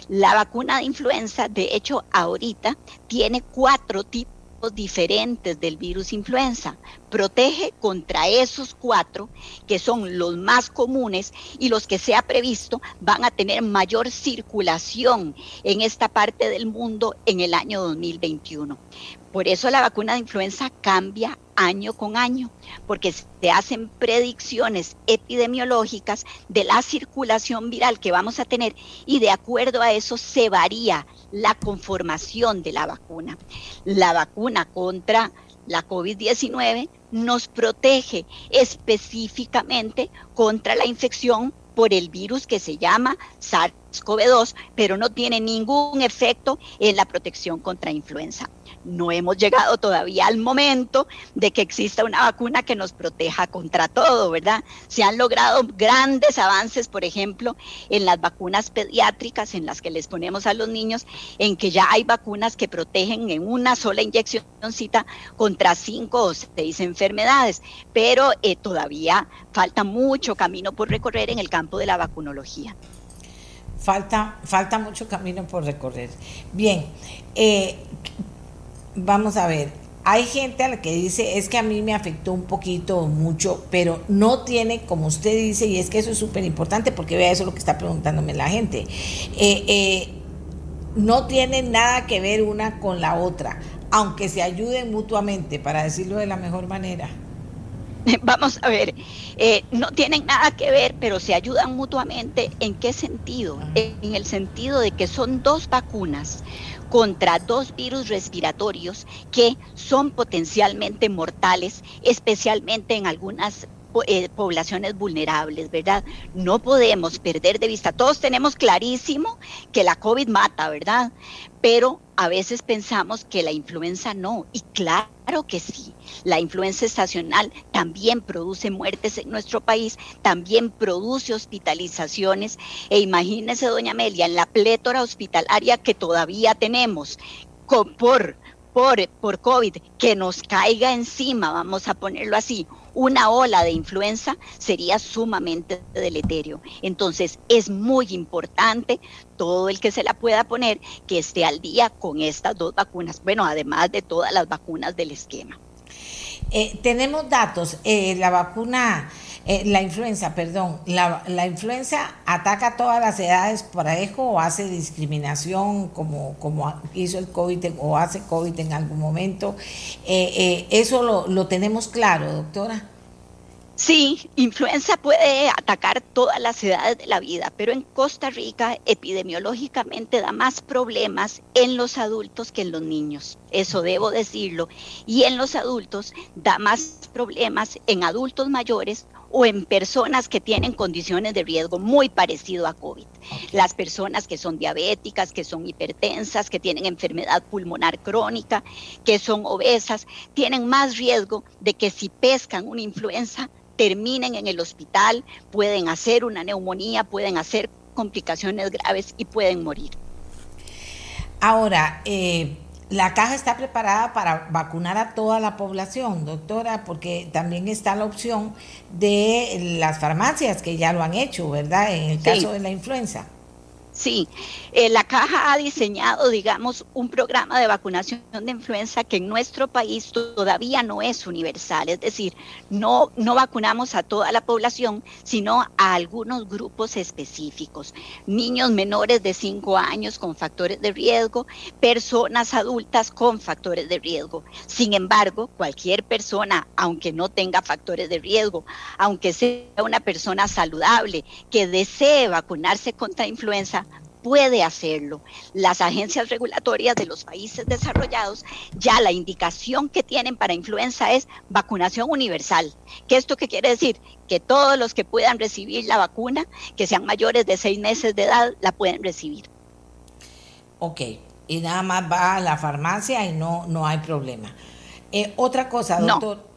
S3: La vacuna de influenza, de hecho, ahorita tiene cuatro tipos diferentes del virus influenza. Protege contra esos cuatro, que son los más comunes y los que se ha previsto van a tener mayor circulación en esta parte del mundo en el año 2021. Por eso la vacuna de influenza cambia año con año, porque se hacen predicciones epidemiológicas de la circulación viral que vamos a tener y de acuerdo a eso se varía la conformación de la vacuna. La vacuna contra la COVID-19 nos protege específicamente contra la infección por el virus que se llama SARS-CoV-2, pero no tiene ningún efecto en la protección contra influenza no hemos llegado todavía al momento de que exista una vacuna que nos proteja contra todo, ¿verdad? Se han logrado grandes avances, por ejemplo, en las vacunas pediátricas en las que les ponemos a los niños, en que ya hay vacunas que protegen en una sola inyeccióncita contra cinco o seis enfermedades, pero eh, todavía falta mucho camino por recorrer en el campo de la vacunología.
S2: Falta, falta mucho camino por recorrer. Bien, eh, vamos a ver, hay gente a la que dice, es que a mí me afectó un poquito o mucho, pero no tiene, como usted dice, y es que eso es súper importante porque vea eso es lo que está preguntándome la gente, eh, eh, no tiene nada que ver una con la otra, aunque se ayuden mutuamente, para decirlo de la mejor manera. *laughs*
S3: Vamos a ver, eh, no tienen nada que ver, pero se ayudan mutuamente. ¿En qué sentido? En el sentido de que son dos vacunas contra dos virus respiratorios que son potencialmente mortales, especialmente en algunas eh, poblaciones vulnerables, ¿verdad? No podemos perder de vista. Todos tenemos clarísimo que la COVID mata, ¿verdad? Pero a veces pensamos que la influenza no, y claro que sí. La influenza estacional también produce muertes en nuestro país, también produce hospitalizaciones, e imagínese, doña Amelia, en la plétora hospitalaria que todavía tenemos por, por, por COVID, que nos caiga encima, vamos a ponerlo así, una ola de influenza sería sumamente deleterio. Entonces es muy importante todo el que se la pueda poner que esté al día con estas dos vacunas, bueno, además de todas las vacunas del esquema.
S2: Eh, tenemos datos, eh, la vacuna, eh, la influenza, perdón, la, influenza ataca a todas las edades parejo o hace discriminación como, como hizo el COVID o hace COVID en algún momento. eso lo, lo tenemos claro, doctora.
S3: Sí, influenza puede atacar todas las edades de la vida, pero en Costa Rica epidemiológicamente da más problemas en los adultos que en los niños, eso debo decirlo, y en los adultos da más problemas en adultos mayores o en personas que tienen condiciones de riesgo muy parecido a COVID. Las personas que son diabéticas, que son hipertensas, que tienen enfermedad pulmonar crónica, que son obesas, tienen más riesgo de que si pescan una influenza terminen en el hospital, pueden hacer una neumonía, pueden hacer complicaciones graves y pueden morir.
S2: Ahora, eh, la caja está preparada para vacunar a toda la población, doctora, porque también está la opción de las farmacias que ya lo han hecho, ¿verdad? En el caso de la influenza.
S3: Sí, eh, la caja ha diseñado, digamos, un programa de vacunación de influenza que en nuestro país todavía no es universal, es decir, no, no vacunamos a toda la población, sino a algunos grupos específicos. Niños menores de 5 años con factores de riesgo, personas adultas con factores de riesgo. Sin embargo, cualquier persona, aunque no tenga factores de riesgo, aunque sea una persona saludable que desee vacunarse contra influenza, puede hacerlo. Las agencias regulatorias de los países desarrollados ya la indicación que tienen para influenza es vacunación universal. ¿Qué esto qué quiere decir? Que todos los que puedan recibir la vacuna, que sean mayores de seis meses de edad, la pueden recibir.
S2: Ok, y nada más va a la farmacia y no, no hay problema. Eh, otra cosa, doctor.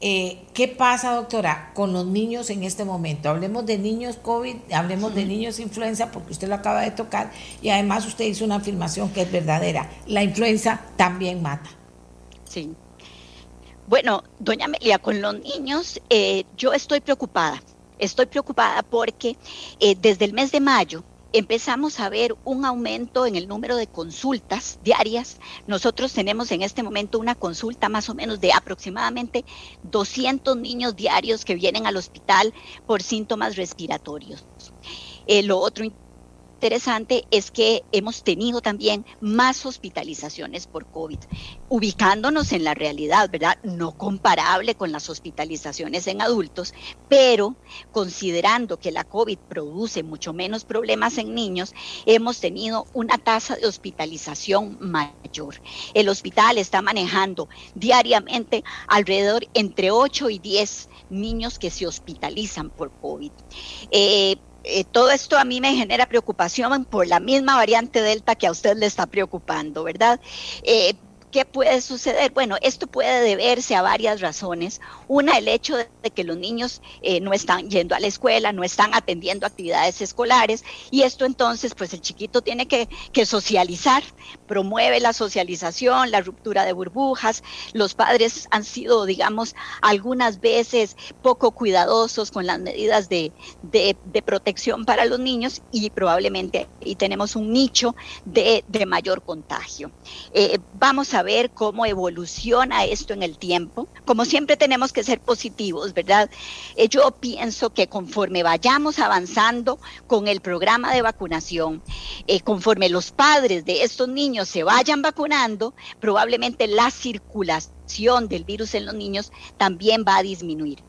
S2: Eh, ¿Qué pasa, doctora, con los niños en este momento? Hablemos de niños COVID, hablemos de niños influenza, porque usted lo acaba de tocar, y además usted hizo una afirmación que es verdadera. La influenza también mata.
S3: Sí. Bueno, doña Amelia, con los niños eh, yo estoy preocupada. Estoy preocupada porque eh, desde el mes de mayo empezamos a ver un aumento en el número de consultas diarias. Nosotros tenemos en este momento una consulta más o menos de aproximadamente 200 niños diarios que vienen al hospital por síntomas respiratorios. Eh, lo otro interesante es que hemos tenido también más hospitalizaciones por COVID, ubicándonos en la realidad, ¿verdad? No comparable con las hospitalizaciones en adultos, pero considerando que la COVID produce mucho menos problemas en niños, hemos tenido una tasa de hospitalización mayor. El hospital está manejando diariamente alrededor entre 8 y 10 niños que se hospitalizan por COVID. Eh, eh, todo esto a mí me genera preocupación por la misma variante Delta que a usted le está preocupando, ¿verdad? Eh, ¿Qué puede suceder? Bueno, esto puede deberse a varias razones. Una, el hecho de, que los niños eh, no están yendo a la escuela, no están atendiendo actividades escolares y esto entonces, pues el chiquito tiene que, socializar, promueve la socialización, la ruptura de burbujas. Los padres han sido, digamos, algunas veces poco cuidadosos con las medidas de, protección para los niños y probablemente ahí tenemos un nicho de, mayor contagio. Eh, vamos a ver cómo evoluciona esto en el tiempo. Como siempre tenemos que ser positivos, ¿verdad? Eh, yo pienso que conforme vayamos avanzando con el programa de vacunación, eh, conforme los padres de estos niños se vayan vacunando, probablemente la circulación del virus en los niños también va a disminuir.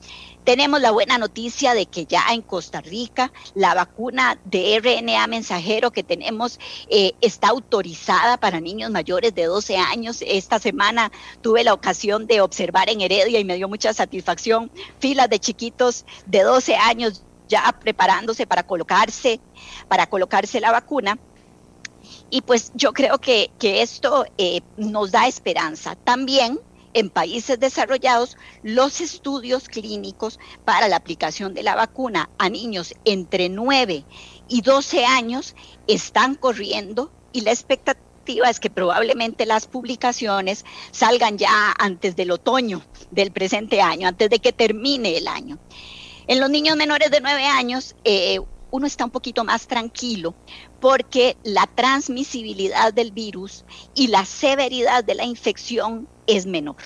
S3: Tenemos la buena noticia de que ya en Costa Rica la vacuna de RNA mensajero que tenemos eh, está autorizada para niños mayores de 12 años. Esta semana tuve la ocasión de observar en Heredia y me dio mucha satisfacción filas de chiquitos de 12 años ya preparándose para colocarse, para colocarse la vacuna. Y pues yo creo que, esto eh, nos da esperanza. También en países desarrollados los estudios clínicos para la aplicación de la vacuna a niños entre 9 y 12 años están corriendo y la expectativa es que probablemente las publicaciones salgan ya antes del otoño del presente año, antes de que termine el año. En los niños menores de 9 años, eh, uno está un poquito más tranquilo porque la transmisibilidad del virus y la severidad de la infección es menor.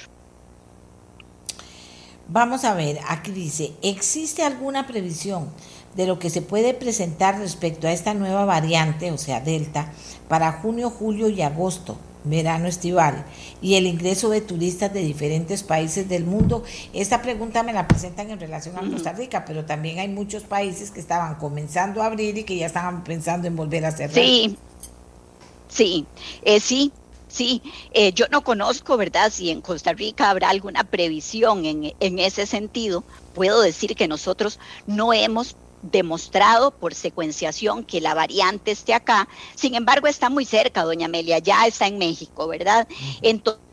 S2: Vamos a ver, aquí dice, ¿existe alguna previsión de lo que se puede presentar respecto a esta nueva variante, o sea, Delta, para junio, julio y agosto, verano estival, y el ingreso de turistas de diferentes países del mundo? Esta pregunta me la presentan en relación a Costa Rica, pero también hay muchos países que estaban comenzando a abrir y que ya estaban pensando en volver a cerrar.
S3: Sí, sí, eh, sí, Sí, eh, yo no conozco, ¿verdad? Si en Costa Rica habrá alguna previsión en, en ese sentido. Puedo decir que nosotros no hemos demostrado por secuenciación que la variante esté acá. Sin embargo, está muy cerca, doña Amelia, ya está en México, ¿verdad? Entonces,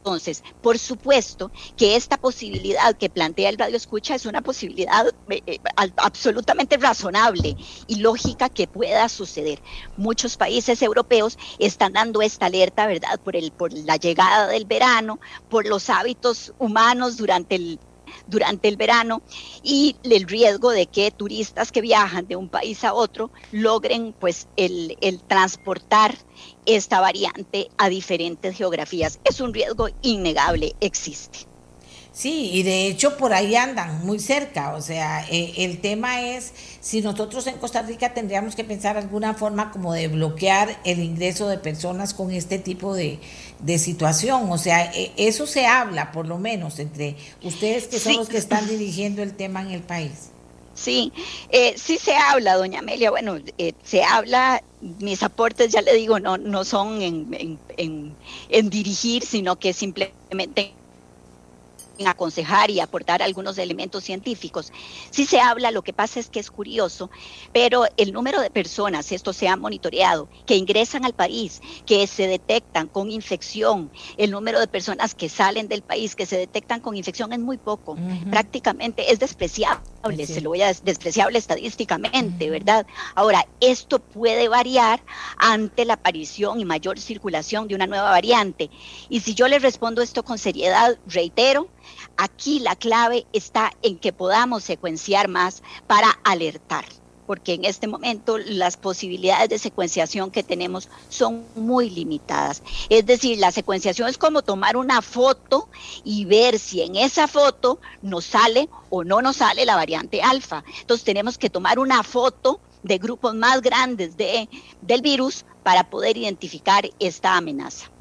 S3: entonces, por supuesto que esta posibilidad que plantea el radio escucha es una posibilidad eh, eh, absolutamente razonable y lógica que pueda suceder. Muchos países europeos están dando esta alerta, ¿verdad? Por el por la llegada del verano, por los hábitos humanos durante el durante el verano y el riesgo de que turistas que viajan de un país a otro logren pues el, el transportar esta variante a diferentes geografías. Es un riesgo innegable, existe.
S2: Sí, y de hecho por ahí andan, muy cerca. O sea, eh, el tema es si nosotros en Costa Rica tendríamos que pensar alguna forma como de bloquear el ingreso de personas con este tipo de, situación. O sea, e, eso se habla por lo menos entre ustedes que son los que están dirigiendo el tema en el país.
S3: Sí, eh, sí se habla, doña Amelia. Bueno, eh, se habla, mis aportes, ya le digo, no, no son en, en, en dirigir, sino que simplemente aconsejar y aportar algunos elementos científicos. Sí se habla, lo que pasa es que es curioso, pero el número de personas, esto se ha monitoreado, que ingresan al país, que se detectan con infección, el número de personas que salen del país, que se detectan con infección es muy poco, prácticamente es despreciable, se lo voy a despreciable estadísticamente, ¿verdad? Ahora, esto puede variar ante la aparición y mayor circulación de una nueva variante. Y si yo le respondo esto con seriedad, reitero, Aquí la clave está en que podamos secuenciar más para alertar, porque en este momento las posibilidades de secuenciación que tenemos son muy limitadas. Es decir, la secuenciación es como tomar una foto y ver si en esa foto nos sale o no nos sale la variante alfa. Entonces tenemos que tomar una foto de grupos más grandes de, del virus para poder identificar esta amenaza.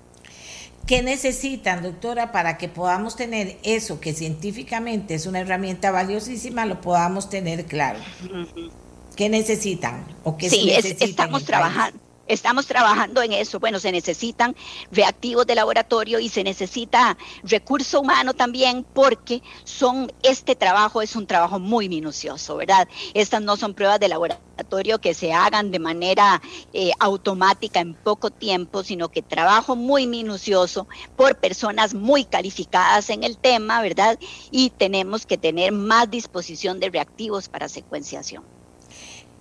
S2: ¿Qué necesitan, doctora, para que podamos tener eso que científicamente es una herramienta valiosísima, lo podamos tener claro? ¿Qué necesitan?
S3: ¿O qué sí, estamos trabajando. Estamos trabajando en eso. Bueno, se necesitan reactivos de laboratorio y se necesita recurso humano también porque son este trabajo es un trabajo muy minucioso, ¿verdad? Estas no son pruebas de laboratorio que se hagan de manera eh, automática en poco tiempo, sino que trabajo muy minucioso por personas muy calificadas en el tema, ¿verdad? Y tenemos que tener más disposición de reactivos para secuenciación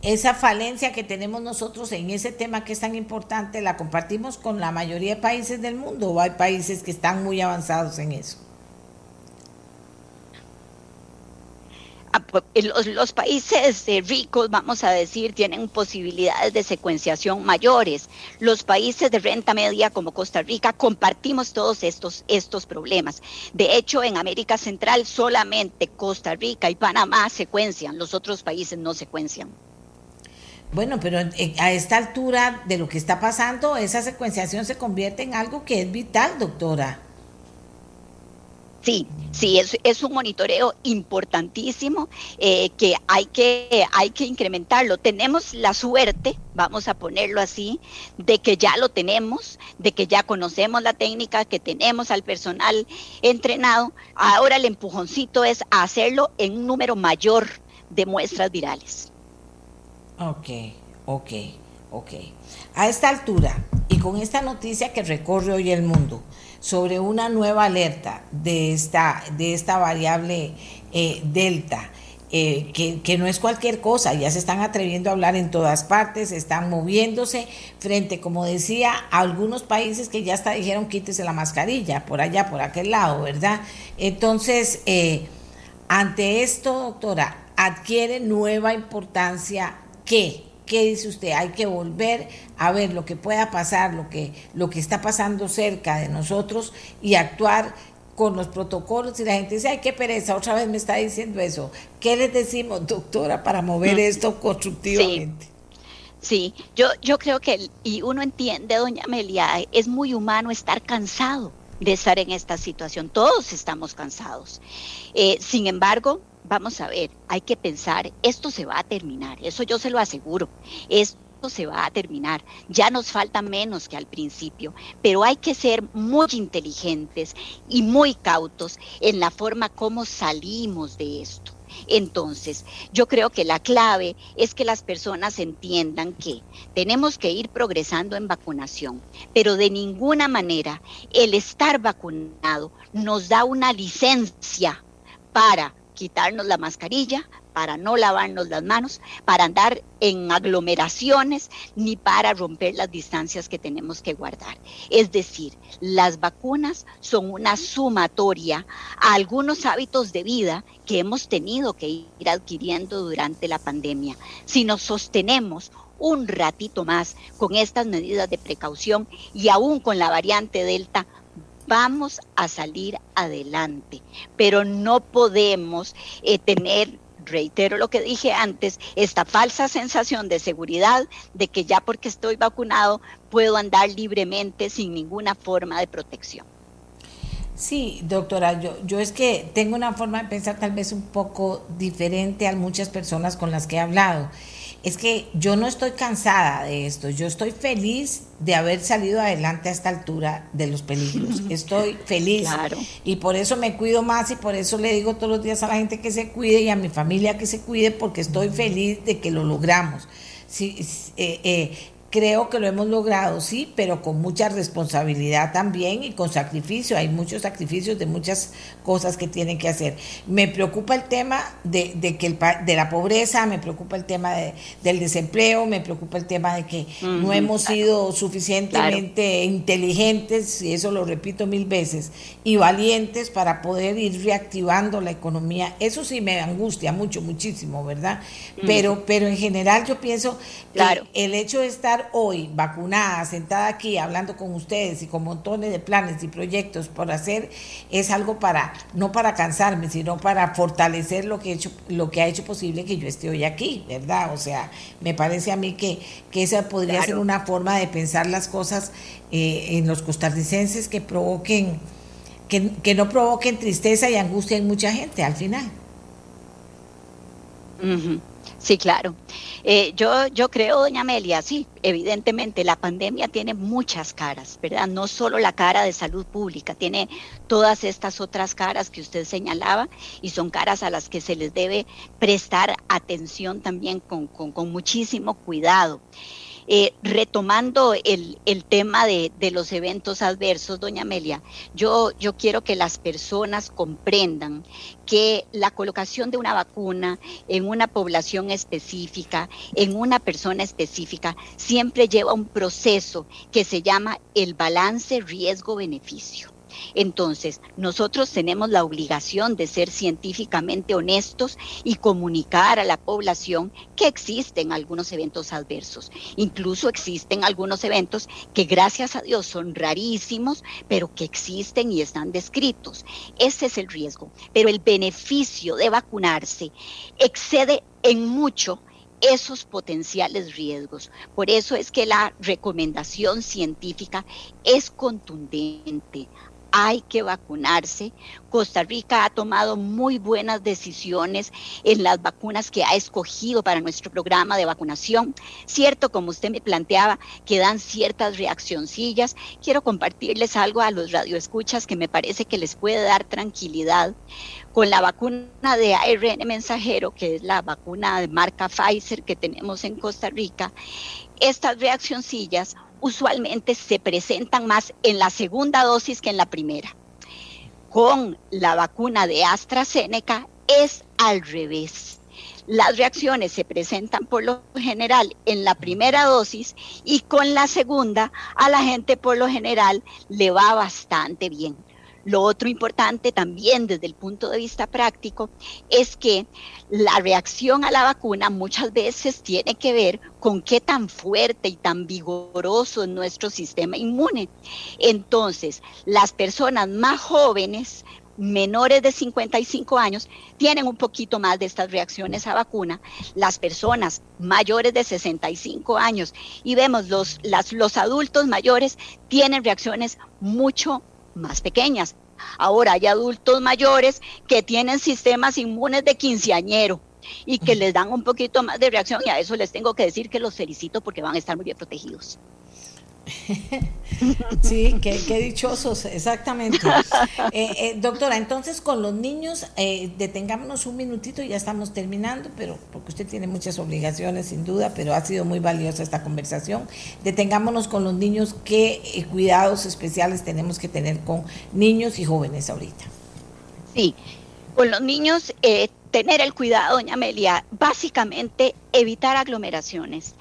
S2: esa falencia que tenemos nosotros en ese tema que es tan importante, ¿la compartimos con la mayoría de países del mundo o hay países que están muy avanzados en eso?
S3: Ah, pues, los, países eh, ricos, vamos a decir, tienen posibilidades de secuenciación mayores. Los países de renta media como Costa Rica compartimos todos estos, estos problemas. De hecho, en América Central solamente Costa Rica y Panamá secuencian, los otros países no secuencian.
S2: Bueno, pero a esta altura de lo que está pasando, esa secuenciación se convierte en algo que es vital, doctora.
S3: Sí, sí, es, un monitoreo importantísimo eh, que, hay que hay que incrementarlo. Tenemos la suerte, vamos a ponerlo así, de que ya lo tenemos, de que ya conocemos la técnica, que tenemos al personal entrenado. Ahora el empujoncito es hacerlo en un número mayor de muestras virales.
S2: Ok, ok, ok. A esta altura y con esta noticia que recorre hoy el mundo sobre una nueva alerta de esta, de esta variable eh, delta, eh, que, que, no es cualquier cosa, ya se están atreviendo a hablar en todas partes, están moviéndose frente, como decía, a algunos países que ya hasta dijeron quítese la mascarilla, por allá, por aquel lado, ¿verdad? Entonces, eh, ante esto, doctora, adquiere nueva importancia ¿Qué? ¿Qué dice usted? Hay que volver a ver lo que pueda pasar, lo que, lo que está pasando cerca de nosotros y actuar con los protocolos y la gente dice, ay, qué pereza, otra vez me está diciendo eso. ¿Qué les decimos, doctora, para mover mm. esto constructivamente?
S3: Sí. yo, yo creo que, y uno entiende, doña Amelia, es muy humano estar cansado de estar en esta situación. Todos estamos cansados. Eh, sin embargo, vamos a ver, hay que pensar, esto se va a terminar, eso yo se lo aseguro, esto se va a terminar, ya nos falta menos que al principio, pero hay que ser muy inteligentes y muy cautos en la forma como salimos de esto. Entonces, yo creo que la clave es que las personas entiendan que tenemos que ir progresando en vacunación, pero de ninguna manera el estar vacunado nos da una licencia para quitarnos la mascarilla, para no lavarnos las manos, para andar en aglomeraciones, ni para romper las distancias que tenemos que guardar. Es decir, las vacunas son una sumatoria a algunos hábitos de vida que hemos tenido que ir adquiriendo durante la pandemia. Si nos sostenemos un ratito más con estas medidas de precaución y aún con la variante Delta, vamos a salir adelante, pero no podemos eh, tener reitero lo que dije antes, esta falsa sensación de seguridad de que ya porque estoy vacunado puedo andar libremente sin ninguna forma de protección.
S2: Sí, doctora, yo, yo es que tengo una forma de pensar tal vez un poco diferente a muchas personas con las que he hablado es que yo no estoy cansada de esto, yo estoy feliz de haber salido adelante a esta altura de los peligros. *laughs* Estoy feliz. Y por eso me cuido más y por eso le digo todos los días a la gente que se cuide y a mi familia que se cuide porque estoy feliz de que lo logramos. Sí, eh, eh, Creo que lo hemos logrado, sí, pero con mucha responsabilidad también y con sacrificio. Hay muchos sacrificios de muchas cosas que tienen que hacer. Me preocupa el tema de, de que el, de la pobreza, me preocupa el tema de, del desempleo, me preocupa el tema de que no hemos sido suficientemente inteligentes, y eso lo repito mil veces, y valientes para poder ir reactivando la economía. Eso sí me angustia mucho, muchísimo, ¿verdad? Pero, pero en general yo pienso que el hecho de estar hoy vacunada, sentada aquí, hablando con ustedes y con montones de planes y proyectos por hacer, es algo para, no para cansarme, sino para fortalecer lo que, he hecho, lo que ha hecho posible que yo esté hoy aquí, ¿verdad? O sea, me parece a mí que, que esa podría ser una forma de pensar las cosas eh, en los costarricenses que provoquen, que, que no provoquen tristeza y angustia en mucha gente al final.
S3: Sí, claro. Eh, yo, yo creo, doña Amelia, sí, evidentemente la pandemia tiene muchas caras, ¿verdad? No solo la cara de salud pública, tiene todas estas otras caras que usted señalaba y son caras a las que se les debe prestar atención también con, con, con muchísimo cuidado. Eh, retomando el, tema de, los eventos adversos, doña Amelia, yo, yo quiero que las personas comprendan que la colocación de una vacuna en una población específica, en una persona específica, siempre lleva un proceso que se llama el balance riesgo-beneficio. Entonces, nosotros tenemos la obligación de ser científicamente honestos y comunicar a la población que existen algunos eventos adversos. Incluso existen algunos eventos que gracias a Dios son rarísimos, pero que existen y están descritos. Ese es el riesgo. Pero el beneficio de vacunarse excede en mucho esos potenciales riesgos. Por eso es que la recomendación científica es contundente hay que vacunarse. Costa Rica ha tomado muy buenas decisiones en las vacunas que ha escogido para nuestro programa de vacunación. Cierto, como usted me planteaba, que dan ciertas reaccioncillas. Quiero compartirles algo a los radioescuchas que me parece que les puede dar tranquilidad. Con la vacuna de ARN mensajero, que es la vacuna de marca Pfizer que tenemos en Costa Rica, estas reaccioncillas usualmente se presentan más en la segunda dosis que en la primera. Con la vacuna de AstraZeneca es al revés. Las reacciones se presentan por lo general en la primera dosis y con la segunda a la gente por lo general le va bastante bien. Lo otro importante también desde el punto de vista práctico es que la reacción a la vacuna muchas veces tiene que ver con qué tan fuerte y tan vigoroso es nuestro sistema inmune. Entonces, las personas más jóvenes, menores de 55 años tienen un poquito más de estas reacciones a vacuna. Las personas mayores de 65 años y vemos los, los adultos mayores tienen reacciones mucho más pequeñas. Ahora hay adultos mayores que tienen sistemas inmunes de quinceañero y que les dan un poquito más de reacción y a eso les tengo que decir que los felicito porque van a estar muy bien protegidos. *laughs*
S2: Sí, qué, dichosos, exactamente. Eh, eh, doctora, entonces con los niños, eh, detengámonos un minutito, ya estamos terminando, pero porque usted tiene muchas obligaciones sin duda, pero ha sido muy valiosa esta conversación. Detengámonos con los niños, qué eh, cuidados especiales tenemos que tener con niños y jóvenes ahorita.
S3: Sí, con los niños tener el cuidado, doña Amelia, básicamente evitar aglomeraciones.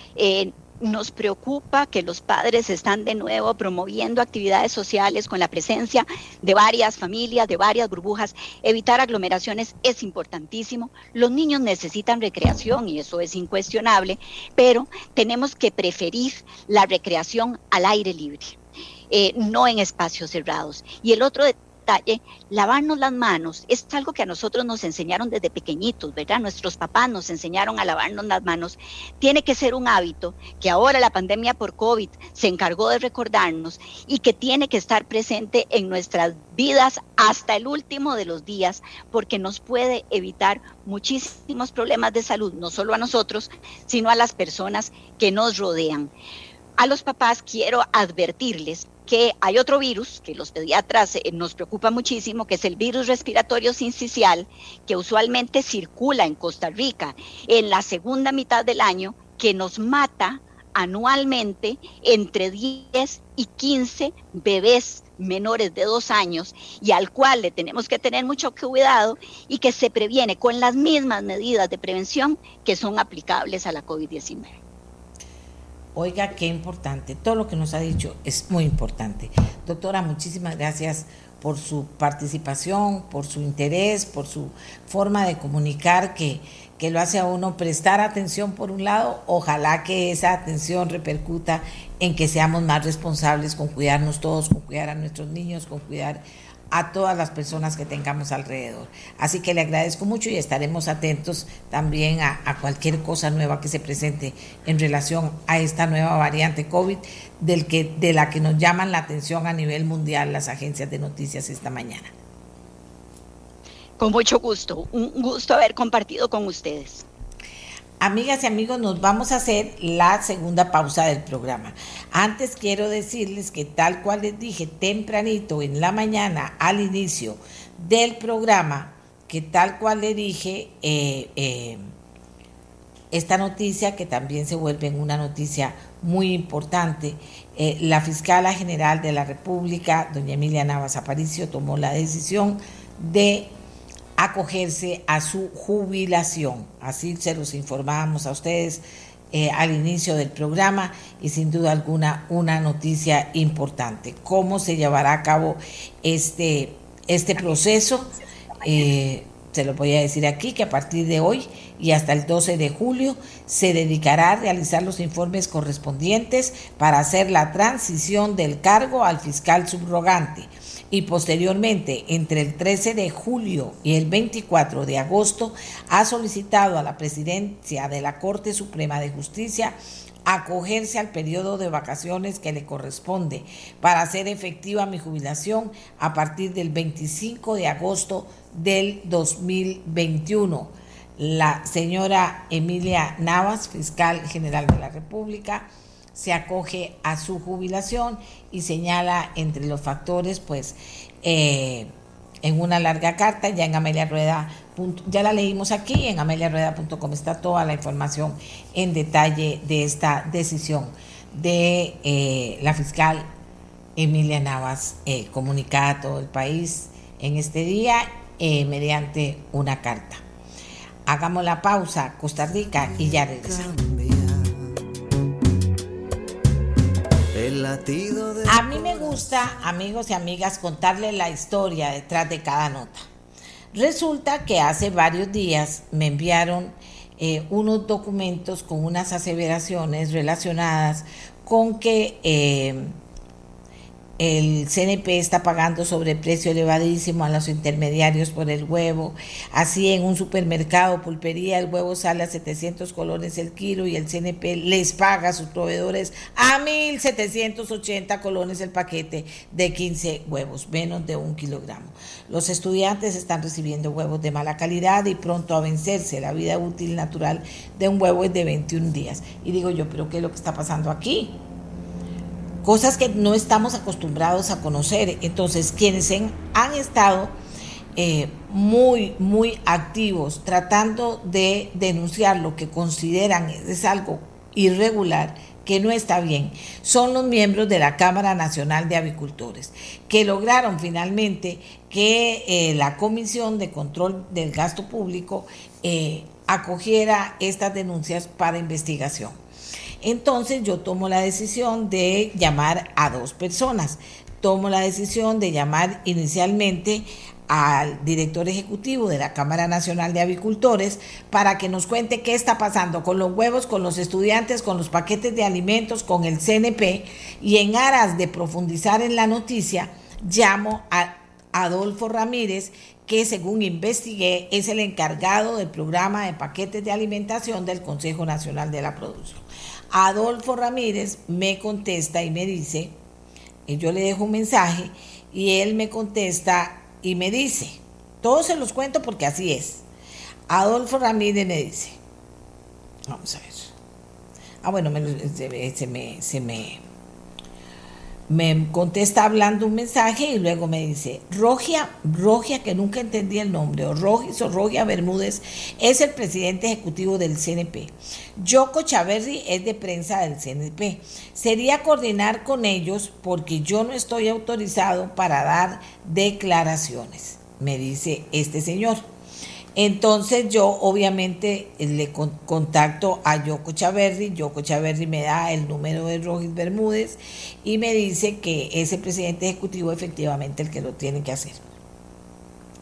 S3: Nos preocupa que los padres están de nuevo promoviendo actividades sociales con la presencia de varias familias, de varias burbujas. Evitar aglomeraciones es importantísimo. Los niños necesitan recreación y eso es incuestionable, pero tenemos que preferir la recreación al aire libre. Eh, no en espacios cerrados. Y el otro lavarnos las manos es algo que a nosotros nos enseñaron desde pequeñitos, ¿verdad? Nuestros papás nos enseñaron a lavarnos las manos. Tiene que ser un hábito que ahora la pandemia por COVID se encargó de recordarnos y que tiene que estar presente en nuestras vidas hasta el último de los días, porque nos puede evitar muchísimos problemas de salud, no solo a nosotros, sino a las personas que nos rodean. A los papás quiero advertirles que hay otro virus que los pediatras eh, nos preocupa muchísimo, que es el virus respiratorio sincicial, que usualmente circula en Costa Rica en la segunda mitad del año, que nos mata anualmente entre 10 y 15 bebés menores de dos años y al cual le tenemos que tener mucho cuidado y que se previene con las mismas medidas de prevención que son aplicables a la COVID-19.
S2: Oiga, qué importante. Todo lo que nos ha dicho es muy importante. Doctora, muchísimas gracias por su participación, por su interés, por su forma de comunicar que, que lo hace a uno prestar atención por un lado. Ojalá que esa atención repercuta en que seamos más responsables con cuidarnos todos, con cuidar a nuestros niños, con cuidar a todas las personas que tengamos alrededor. Así que le agradezco mucho y estaremos atentos también a, cualquier cosa nueva que se presente en relación a esta nueva variante COVID de la que nos llaman la atención a nivel mundial las agencias de noticias esta mañana.
S3: Con mucho gusto, un gusto haber compartido con ustedes.
S2: Amigas y amigos, nos vamos a hacer la segunda pausa del programa. Antes quiero decirles que tal cual les dije tempranito en la mañana al inicio del programa, que tal cual le dije, eh, eh, esta noticia que también se vuelve una noticia muy importante, eh, la fiscala general de la República, doña Emilia Navas Aparicio, tomó la decisión de acogerse a su jubilación. Así se los informábamos a ustedes eh, al inicio del programa y sin duda alguna una noticia importante. ¿Cómo se llevará a cabo este, este proceso? Eh, se lo voy a decir aquí que a partir de hoy y hasta el 12 de julio se dedicará a realizar los informes correspondientes para hacer la transición del cargo al fiscal subrogante y posteriormente entre el 13 de julio y el 24 de agosto ha solicitado a la presidencia de la Corte Suprema de Justicia acogerse al periodo de vacaciones que le corresponde para hacer efectiva mi jubilación a partir del 25 de agosto del 2021. La señora Emilia Navas, fiscal general de la República, se acoge a su jubilación y señala entre los factores, pues, eh, en una larga carta, ya en Amelia Rueda, ya la leímos aquí, en ameliarueda.com está toda la información en detalle de esta decisión de eh, la fiscal Emilia Navas, eh, comunicada a todo el país en este día mediante una carta. Hagamos la pausa, Costa Rica, y ya regresamos. A mí me gusta, amigos y amigas, contarles la historia detrás de cada nota. Resulta que hace varios días me enviaron eh, unos documentos con unas aseveraciones relacionadas con que eh, el CNP está pagando sobreprecio elevadísimo a los intermediarios por el huevo. Así en un supermercado, pulpería, el huevo sale a 700 colones el kilo y el CNP les paga a sus proveedores a 1.780 colones el paquete de 15 huevos, menos de un kilogramo. Los estudiantes están recibiendo huevos de mala calidad y pronto a vencerse. La vida útil natural de un huevo es de 21 días. Y digo yo, ¿pero qué es lo que está pasando aquí? Cosas que no estamos acostumbrados a conocer. Entonces, quienes han estado eh, muy, muy activos tratando de denunciar lo que consideran es algo irregular, que no está bien son los miembros de la Cámara Nacional de Avicultores, que lograron finalmente que eh, la Comisión de Control del Gasto Público eh, acogiera estas denuncias para investigación. Entonces yo tomo la decisión de llamar a dos personas. Tomo la decisión de llamar inicialmente al director ejecutivo de la Cámara Nacional de Avicultores para que nos cuente qué está pasando con los huevos, con los estudiantes, con los paquetes de alimentos, con el CNP y en aras de profundizar en la noticia, llamo a Adolfo Ramírez, que según investigué es el encargado del programa de paquetes de alimentación del Consejo Nacional de la Producción. Adolfo Ramírez me contesta y me dice, yo le dejo un mensaje y él me contesta y me dice, todos se los cuento porque así es. Adolfo Ramírez me dice, vamos a ver. Ah, bueno, se, me, se me, me contesta hablando un mensaje y luego me dice, Rogia, Rogia, que nunca entendí el nombre, o Rogis o Rogia Bermúdez, es el presidente ejecutivo del CNP. Yoko Chaverri es de prensa del CNP. Sería coordinar con ellos porque yo no estoy autorizado para dar declaraciones, me dice este señor. Entonces yo obviamente le contacto a Yoko Chaverri, Yoko Chaverri me da el número de Rogis Bermúdez y me dice que ese presidente ejecutivo efectivamente el que lo tiene que hacer,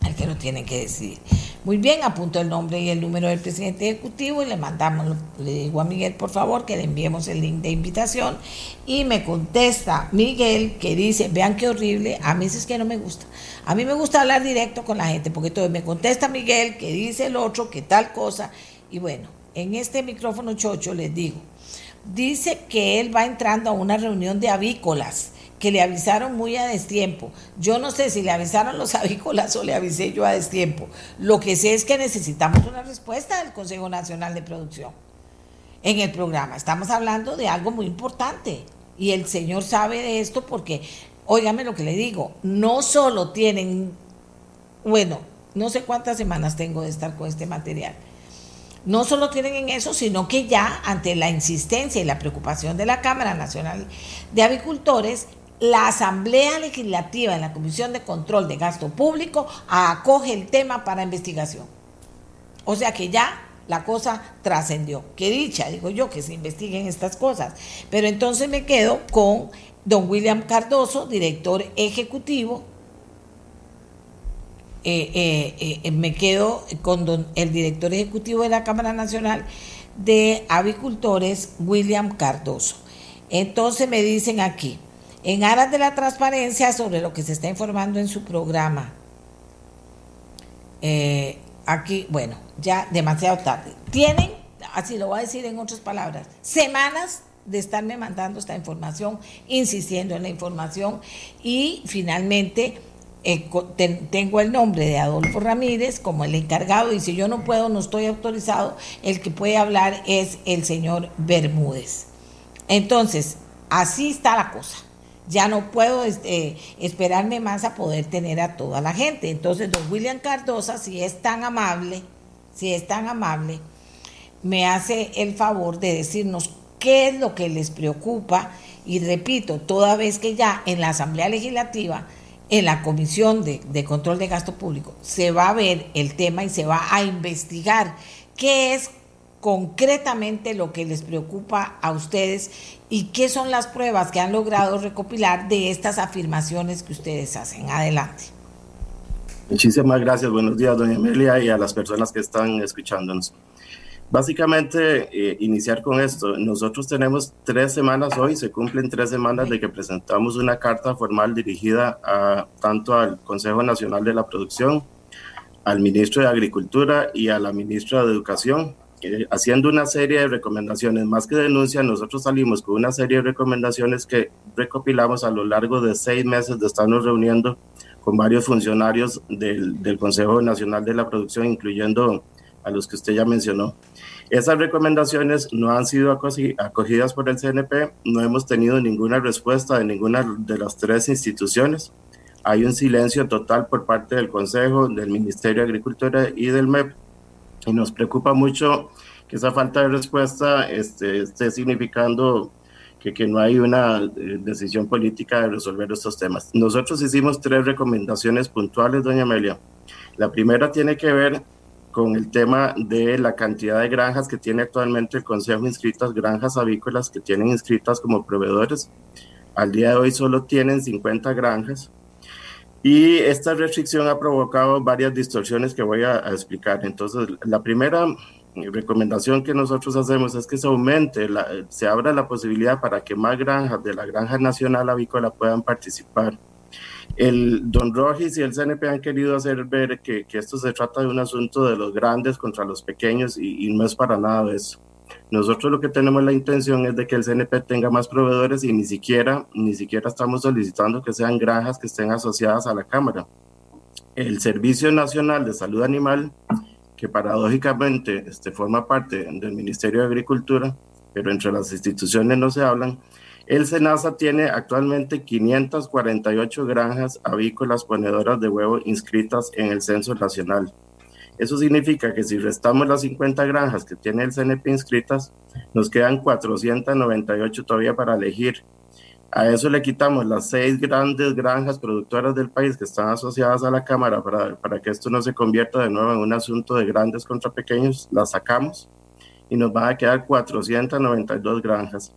S2: el que lo tiene que decidir. Muy bien, apunto el nombre y el número del presidente ejecutivo y le mandamos, le digo a Miguel, por favor, que le enviemos el link de invitación. Y me contesta Miguel, que dice, vean qué horrible, a mí es que no me gusta. A mí me gusta hablar directo con la gente, porque todo me contesta Miguel, que dice el otro, que tal cosa. Y bueno, en este micrófono chocho les digo, dice que él va entrando a una reunión de avícolas que le avisaron muy a destiempo. Yo no sé si le avisaron los *laughs* avícolas o le avisé yo a destiempo. Lo que sé es que necesitamos una respuesta del Consejo Nacional de Producción en el programa. Estamos hablando de algo muy importante y el señor sabe de esto porque, óigame lo que le digo, no solo tienen, bueno, no sé cuántas semanas tengo de estar con este material. No solo tienen en eso, sino que ya ante la insistencia y la preocupación de la Cámara Nacional de Avicultores, la Asamblea Legislativa en la Comisión de Control de Gasto Público acoge el tema para investigación. O sea que ya la cosa trascendió. Qué dicha, digo yo, que se investiguen estas cosas. Pero entonces me quedo con don William Cardoso, director ejecutivo. Eh, eh, eh, me quedo con don, el director ejecutivo de la Cámara Nacional de Avicultores, William Cardoso. Entonces me dicen aquí, en aras de la transparencia sobre lo que se está informando en su programa. Eh, aquí, bueno, ya demasiado tarde. Tienen, así lo voy a decir en otras palabras, semanas de estarme mandando esta información, insistiendo en la información y finalmente eh, tengo el nombre de Adolfo Ramírez como el encargado y si yo no puedo, no estoy autorizado, el que puede hablar es el señor Bermúdez. Entonces, así está la cosa ya no puedo este, esperarme más a poder tener a toda la gente. Entonces, don William Cardosa, si es tan amable, si es tan amable, me hace el favor de decirnos qué es lo que les preocupa. Y repito, toda vez que ya en la Asamblea Legislativa, en la Comisión de, de Control de Gasto Público, se va a ver el tema y se va a investigar qué es concretamente lo que les preocupa a ustedes y qué son las pruebas que han logrado recopilar de estas afirmaciones que ustedes hacen. Adelante.
S4: Muchísimas gracias. Buenos días, doña Amelia, y a las personas que están escuchándonos. Básicamente, eh, iniciar con esto. Nosotros tenemos tres semanas hoy, se cumplen tres semanas de que presentamos una carta formal dirigida a, tanto al Consejo Nacional de la Producción, al ministro de Agricultura y a la ministra de Educación haciendo una serie de recomendaciones, más que denuncias, nosotros salimos con una serie de recomendaciones que recopilamos a lo largo de seis meses de estarnos reuniendo con varios funcionarios del, del Consejo Nacional de la Producción, incluyendo a los que usted ya mencionó. Esas recomendaciones no han sido acogidas por el CNP, no hemos tenido ninguna respuesta de ninguna de las tres instituciones. Hay un silencio total por parte del Consejo, del Ministerio de Agricultura y del MEP y nos preocupa mucho que esa falta de respuesta este, esté significando que, que no hay una eh, decisión política de resolver estos temas. Nosotros hicimos tres recomendaciones puntuales, doña Amelia. La primera tiene que ver con el tema de la cantidad de granjas que tiene actualmente el Consejo inscritas, granjas avícolas que tienen inscritas como proveedores. Al día de hoy solo tienen 50 granjas y esta restricción ha provocado varias distorsiones que voy a, explicar. Entonces, la primera recomendación que nosotros hacemos es que se aumente, se abra la posibilidad para que más granjas de la Granja Nacional Avícola puedan participar el Don Rogis y el CNP han querido hacer ver que, esto se trata de un asunto de los grandes contra los pequeños y, no es para nada eso. Nosotros lo que tenemos la intención es de que el CNP tenga más proveedores y ni siquiera, ni siquiera estamos solicitando que sean granjas que estén asociadas a la Cámara. El Servicio Nacional de Salud Animal, que paradójicamente este, forma parte del Ministerio de Agricultura, pero entre las instituciones no se hablan, el SENASA tiene actualmente 548 granjas avícolas ponedoras de huevo inscritas en el censo nacional. Eso significa que si restamos las 50 granjas que tiene el CNP inscritas, nos quedan 498 todavía para elegir. A eso le quitamos las seis grandes granjas productoras del país que están asociadas a la Cámara para, para que esto no se convierta de nuevo en un asunto de grandes contra pequeños, las sacamos y nos van a quedar 492 granjas.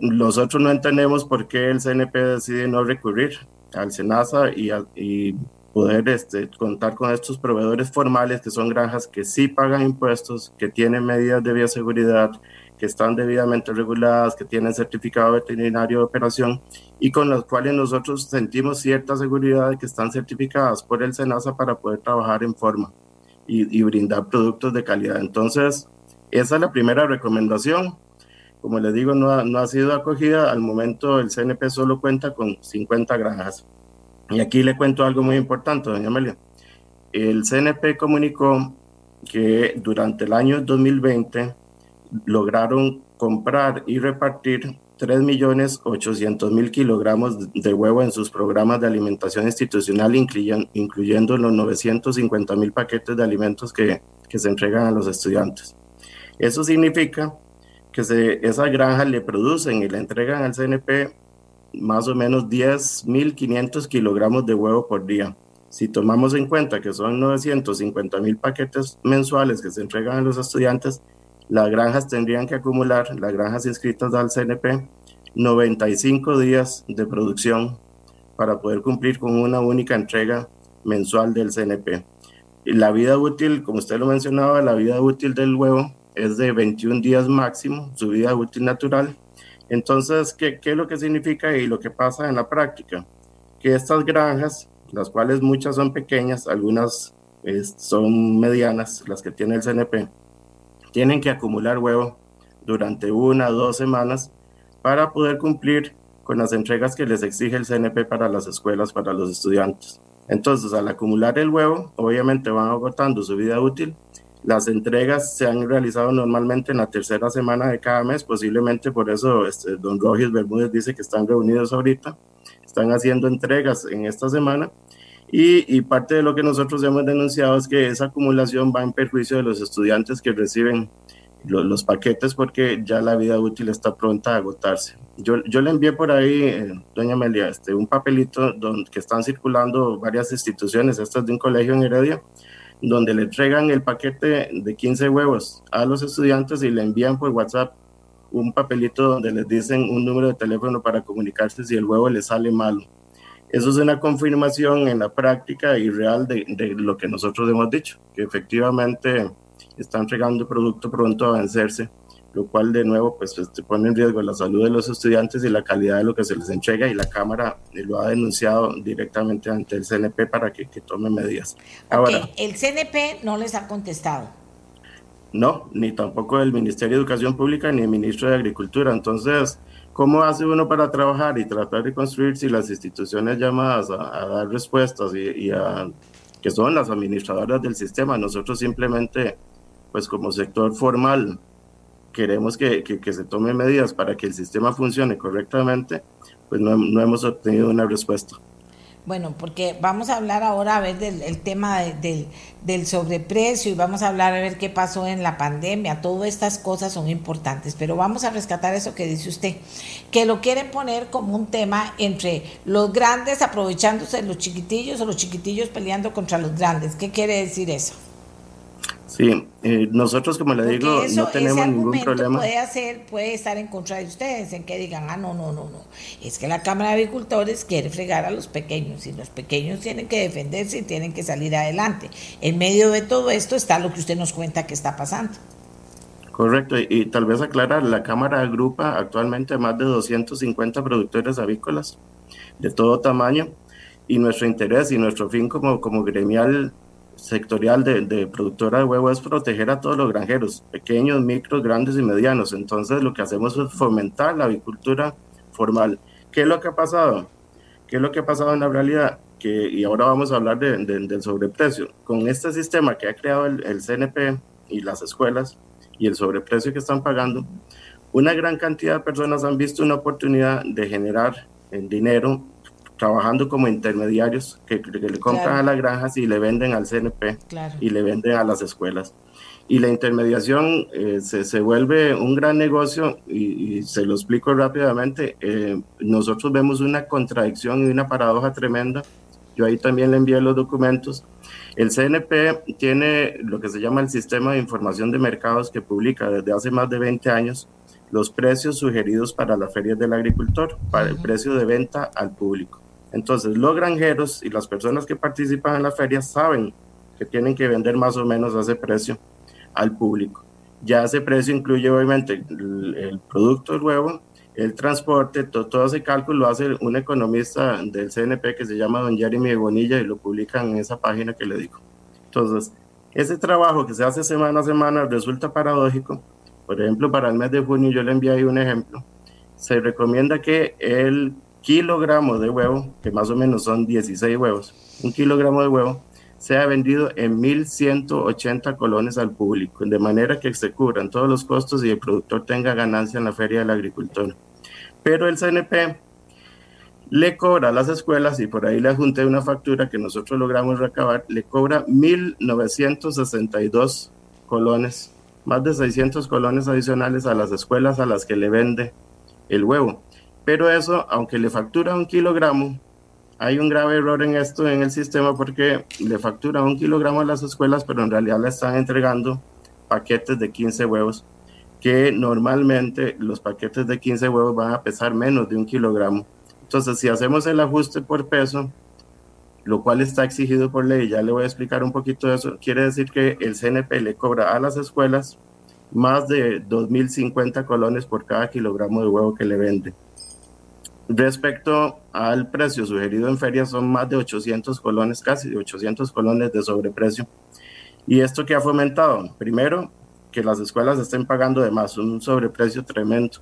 S4: Nosotros no entendemos por qué el CNP decide no recurrir al SENASA y, y poder este, contar con estos proveedores formales que son granjas que sí pagan impuestos, que tienen medidas de bioseguridad, que están debidamente reguladas, que tienen certificado veterinario de operación y con los cuales nosotros sentimos cierta seguridad de que están certificadas por el SENASA para poder trabajar en forma y, y brindar productos de calidad. Entonces, esa es la primera recomendación como les digo, no ha, no ha sido acogida. Al momento el CNP solo cuenta con 50 granjas. Y aquí le cuento algo muy importante, doña Amelia. El CNP comunicó que durante el año 2020 lograron comprar y repartir 3.800.000 kilogramos de huevo en sus programas de alimentación institucional, incluyendo, los 950.000 paquetes de alimentos que, que se entregan a los estudiantes. Eso significa que se, esas granjas le producen y le entregan al CNP más o menos 10.500 kilogramos de huevo por día. Si tomamos en cuenta que son 950 mil paquetes mensuales que se entregan a los estudiantes, las granjas tendrían que acumular, las granjas inscritas al CNP, 95 días de producción para poder cumplir con una única entrega mensual del CNP. La vida útil, como usted lo mencionaba, la vida útil del huevo es de 21 días máximo, su vida útil natural. Entonces, ¿qué, ¿qué, es lo que significa y lo que pasa en la práctica? Que estas granjas, las cuales muchas son pequeñas, algunas son medianas, las que tiene el CNP, tienen que acumular huevo durante una o dos semanas para poder cumplir con las entregas que les exige el CNP para las escuelas, para los estudiantes. Entonces, al acumular el huevo, obviamente van agotando su vida útil las entregas se han realizado normalmente en la tercera semana de cada mes, posiblemente por eso este, don Rogis Bermúdez dice que están reunidos ahorita, están haciendo entregas en esta semana y, parte de lo que nosotros hemos denunciado es que esa acumulación va en perjuicio de los estudiantes que reciben los, paquetes porque ya la vida útil está pronta a agotarse. Yo, le envié por ahí, eh, doña Amelia, este, un papelito donde, que están circulando varias instituciones, estas de un colegio en Heredia, donde le entregan el paquete de 15 huevos a los estudiantes y le envían por WhatsApp un papelito donde les dicen un número de teléfono para comunicarse si el huevo le sale malo. Eso es una confirmación en la práctica y real de, de lo que nosotros hemos dicho, que efectivamente están entregando producto pronto a vencerse lo cual de nuevo pues, pone en riesgo la salud de los estudiantes y la calidad de lo que se les entrega y la Cámara lo ha denunciado directamente ante el CNP para que, que tome medidas.
S2: Ahora, el CNP no les ha contestado.
S4: No, ni tampoco el Ministerio de Educación Pública ni el Ministro de Agricultura. Entonces, ¿cómo hace uno para trabajar y tratar de construir si las instituciones llamadas a, dar respuestas y, y a, que son las administradoras del sistema, nosotros simplemente, pues como sector formal, queremos que, que, se tomen medidas para que el sistema funcione correctamente, pues no, no hemos obtenido una respuesta.
S2: Bueno, porque vamos a hablar ahora a ver del tema del, del sobreprecio y vamos a hablar a ver qué pasó en la pandemia. Todas estas cosas son importantes, pero vamos a rescatar eso que dice usted, que lo quieren poner como un tema entre los grandes aprovechándose de los chiquitillos o los chiquitillos peleando contra los grandes. ¿Qué quiere decir eso?
S4: Sí, eh, nosotros como le digo, no tenemos ningún problema.
S2: Puede hacer, puede estar en contra de ustedes, en que digan, ah, no, no, no, no. Es que la Cámara de Agricultores quiere fregar a los pequeños y los pequeños tienen que defenderse y tienen que salir adelante. En medio de todo esto está lo que usted nos cuenta que está pasando.
S4: Correcto, y, tal vez aclarar, la Cámara agrupa actualmente más de 250 productores avícolas de todo tamaño y nuestro interés y nuestro fin como, como gremial sectorial de, productora de huevo es proteger a todos los granjeros, pequeños, micros, grandes y medianos. Entonces lo que hacemos es fomentar la avicultura formal. ¿Qué es lo que ha pasado? ¿Qué es lo que ha pasado en la realidad? Que, y ahora vamos a hablar del sobreprecio. Con este sistema que ha creado el, el CNP y las escuelas y el sobreprecio que están pagando, una gran cantidad de personas han visto una oportunidad de generar en dinero trabajando como intermediarios que, le compran a las granjas y le venden al CNP y le venden a las escuelas. Y la intermediación eh, se, se, vuelve un gran negocio y, se lo explico rápidamente. Eh, nosotros vemos una contradicción y una paradoja tremenda. Yo ahí también le envié los documentos. El CNP tiene lo que se llama el Sistema de Información de Mercados que publica desde hace más de 20 años los precios sugeridos para las ferias del agricultor, para el precio de venta al público. Entonces, los granjeros y las personas que participan en la feria saben que tienen que vender más o menos a ese precio al público. Ya ese precio incluye obviamente el, producto, el huevo, el transporte, todo ese cálculo lo hace un economista del CNP que se llama don Jeremy Bonilla y lo publican en esa página que le digo. Entonces, ese trabajo que se hace semana a semana resulta paradójico. Por ejemplo, para el mes de junio yo le envié ahí un ejemplo. Se recomienda que el kilogramo de huevo, que más o menos son 16 huevos, un kilogramo de huevo, sea vendido en 1.180 colones al público, de manera que se cubran todos los costos y el productor tenga ganancia en la feria del agricultor. Pero el CNP le cobra a las escuelas, y por ahí le junté una factura que nosotros logramos recabar, le cobra 1.962 colones, más de 600 colones adicionales a las escuelas a las que le vende el huevo. Pero eso, aunque le factura un kilogramo, hay un grave error en esto en el sistema porque le factura un kilogramo a las escuelas, pero en realidad le están entregando paquetes de 15 huevos, que normalmente los paquetes de 15 huevos van a pesar menos de un kilogramo. Entonces, si hacemos el ajuste por peso, lo cual está exigido por ley, ya le voy a explicar un poquito eso, quiere decir que el CNP le cobra a las escuelas más de 2.050 colones por cada kilogramo de huevo que le vende. Respecto al precio sugerido en feria, son más de 800 colones, casi 800 colones de sobreprecio. ¿Y esto que ha fomentado? Primero, que las escuelas estén pagando de más, un sobreprecio tremendo.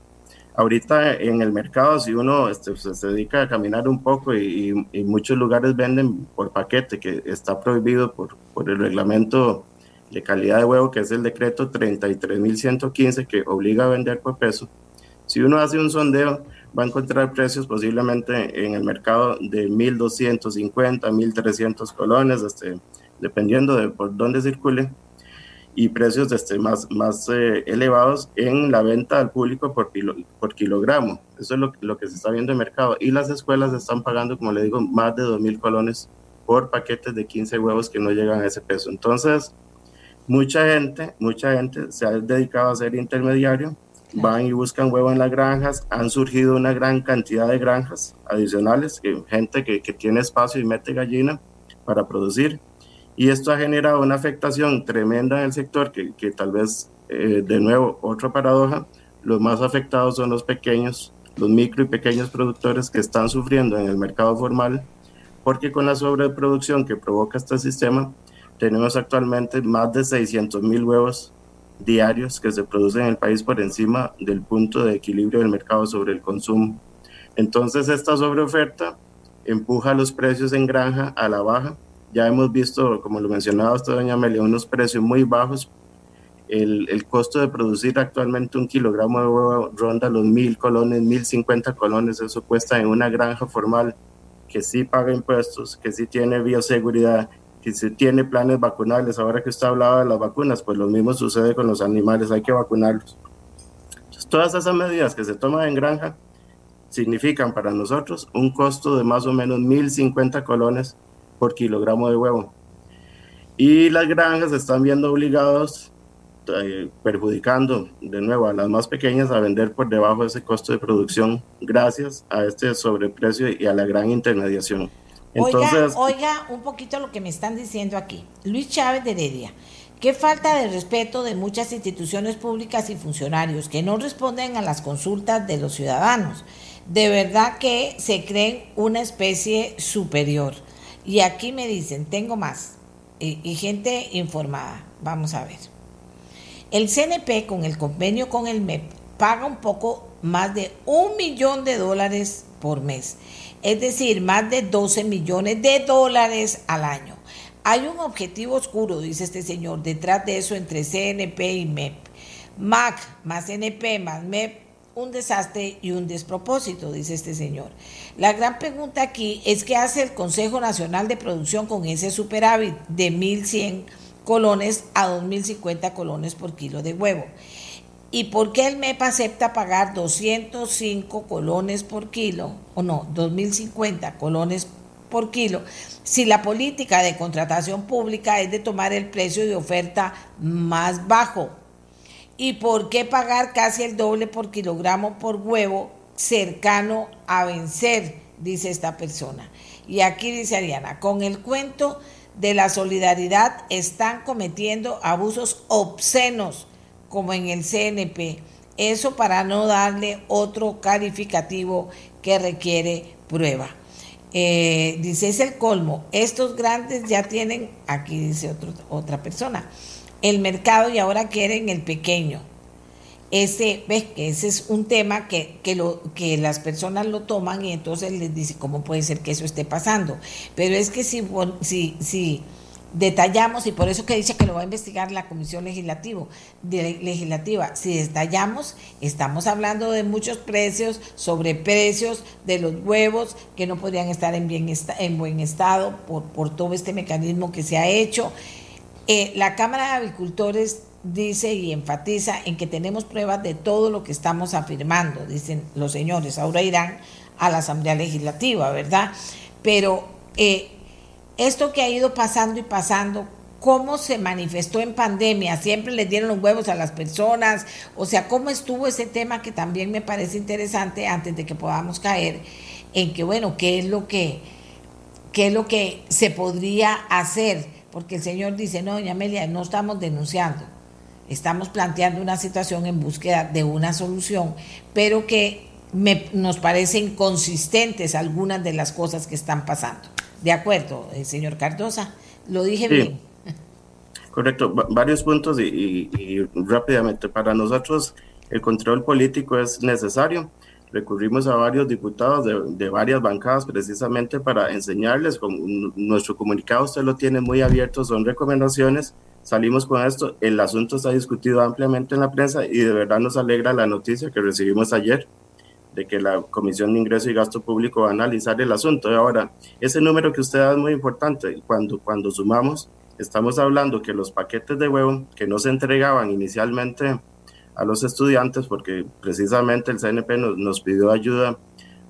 S4: Ahorita en el mercado, si uno este, se dedica a caminar un poco y, muchos lugares venden por paquete, que está prohibido por, por el reglamento de calidad de huevo, que es el decreto 33.115, que obliga a vender por peso. Si uno hace un sondeo, va a encontrar precios posiblemente en el mercado de 1.250, 1.300 colones, este, dependiendo de por dónde circule, y precios este, más, más eh, elevados en la venta al público por, por kilogramo. Eso es lo, lo, que se está viendo en el mercado. Y las escuelas están pagando, como le digo, más de 2.000 colones por paquetes de 15 huevos que no llegan a ese peso. Entonces, mucha gente, mucha gente se ha dedicado a ser intermediario van y buscan huevo en las granjas. Han surgido una gran cantidad de granjas adicionales, gente que, tiene espacio y mete gallina para producir. Y esto ha generado una afectación tremenda en el sector que, tal vez, eh, de nuevo, otra paradoja, los más afectados son los pequeños, los micro y pequeños productores que están sufriendo en el mercado formal, porque con la sobreproducción que provoca este sistema, tenemos actualmente más de 600 mil huevos diarios que se producen en el país por encima del punto de equilibrio del mercado sobre el consumo. Entonces esta sobreoferta empuja los precios en granja a la baja. Ya hemos visto, como lo mencionaba usted, doña Amelia, unos precios muy bajos. El, el, costo de producir actualmente un kilogramo de huevo ronda los mil colones, mil cincuenta colones. Eso cuesta en una granja formal que sí paga impuestos, que sí tiene bioseguridad, que sí tiene planes vacunales. Ahora que usted hablaba de las vacunas, pues lo mismo sucede con los animales, hay que vacunarlos. todas esas medidas que se toman en granja significan para nosotros un costo de más o menos 1.050 colones por kilogramo de huevo. Y las granjas están viendo obligados, eh, perjudicando de nuevo a las más pequeñas a vender por debajo de ese costo de producción gracias a este sobreprecio y a la gran intermediación.
S2: Entonces, oiga, un poquito lo que me están diciendo aquí. Luis Chávez de Heredia. Qué falta de respeto de muchas instituciones públicas y funcionarios que no responden a las consultas de los ciudadanos de verdad que se creen una especie superior. Y aquí me dicen, tengo más, y, gente informada. Vamos a ver. El CNP con el convenio con el MEP paga un poco más de un millón de dólares por mes, es decir, más de 12 millones de dólares al año. Hay un objetivo oscuro, dice este señor, detrás de eso entre CNP y MEP. MAC más CNP más MEP un desastre y un despropósito, dice este señor. La gran pregunta aquí es qué hace el Consejo Nacional de Producción con ese superávit de 1.100 colones a 2.050 colones por kilo de huevo. ¿Y por qué el MEP acepta pagar 205 colones por kilo, o no, 2.050 colones por kilo, si la política de contratación pública es de tomar el precio de oferta más bajo? ¿Y por qué pagar casi el doble por kilogramo por huevo cercano a vencer? Dice esta persona. Y aquí dice Ariana, con el cuento de la solidaridad están cometiendo abusos obscenos como en el CNP. Eso para no darle otro calificativo que requiere prueba. Eh, dice, es el colmo. Estos grandes ya tienen, aquí dice otra persona, el mercado y ahora quieren el pequeño. Ese, ves que ese es un tema que, que, lo, que las personas lo toman y entonces les dice cómo puede ser que eso esté pasando. Pero es que si, si, si detallamos, y por eso que dice que lo va a investigar la Comisión Legislativo, Legislativa, si detallamos, estamos hablando de muchos precios, sobre precios de los huevos que no podrían estar en, bien, en buen estado por, por todo este mecanismo que se ha hecho. Eh, la Cámara de Avicultores dice y enfatiza en que tenemos pruebas de todo lo que estamos afirmando, dicen los señores. Ahora irán a la Asamblea Legislativa, ¿verdad? Pero eh, esto que ha ido pasando y pasando, ¿cómo se manifestó en pandemia? ¿Siempre les dieron los huevos a las personas? O sea, ¿cómo estuvo ese tema que también me parece interesante antes de que podamos caer en que, bueno, qué es lo que, qué es lo que se podría hacer? porque el Señor dice, no, doña Amelia, no estamos denunciando, estamos planteando una situación en búsqueda de una solución, pero que nos parecen consistentes algunas de las cosas que están pasando. De acuerdo, eh, señor Cardosa, lo dije bien.
S4: Correcto, varios puntos y rápidamente, para nosotros el control político es necesario. Recurrimos a varios diputados de, varias bancadas precisamente para enseñarles, con nuestro comunicado usted lo tiene muy abierto, son recomendaciones, salimos con esto, el asunto está discutido ampliamente en la prensa y de verdad nos alegra la noticia que recibimos ayer de que la Comisión de Ingreso y Gasto Público va a analizar el asunto. Y ahora, ese número que usted da es muy importante. Cuando, cuando sumamos, estamos hablando que los paquetes de huevo que no se entregaban inicialmente a los estudiantes porque precisamente el CNP nos, nos, pidió ayuda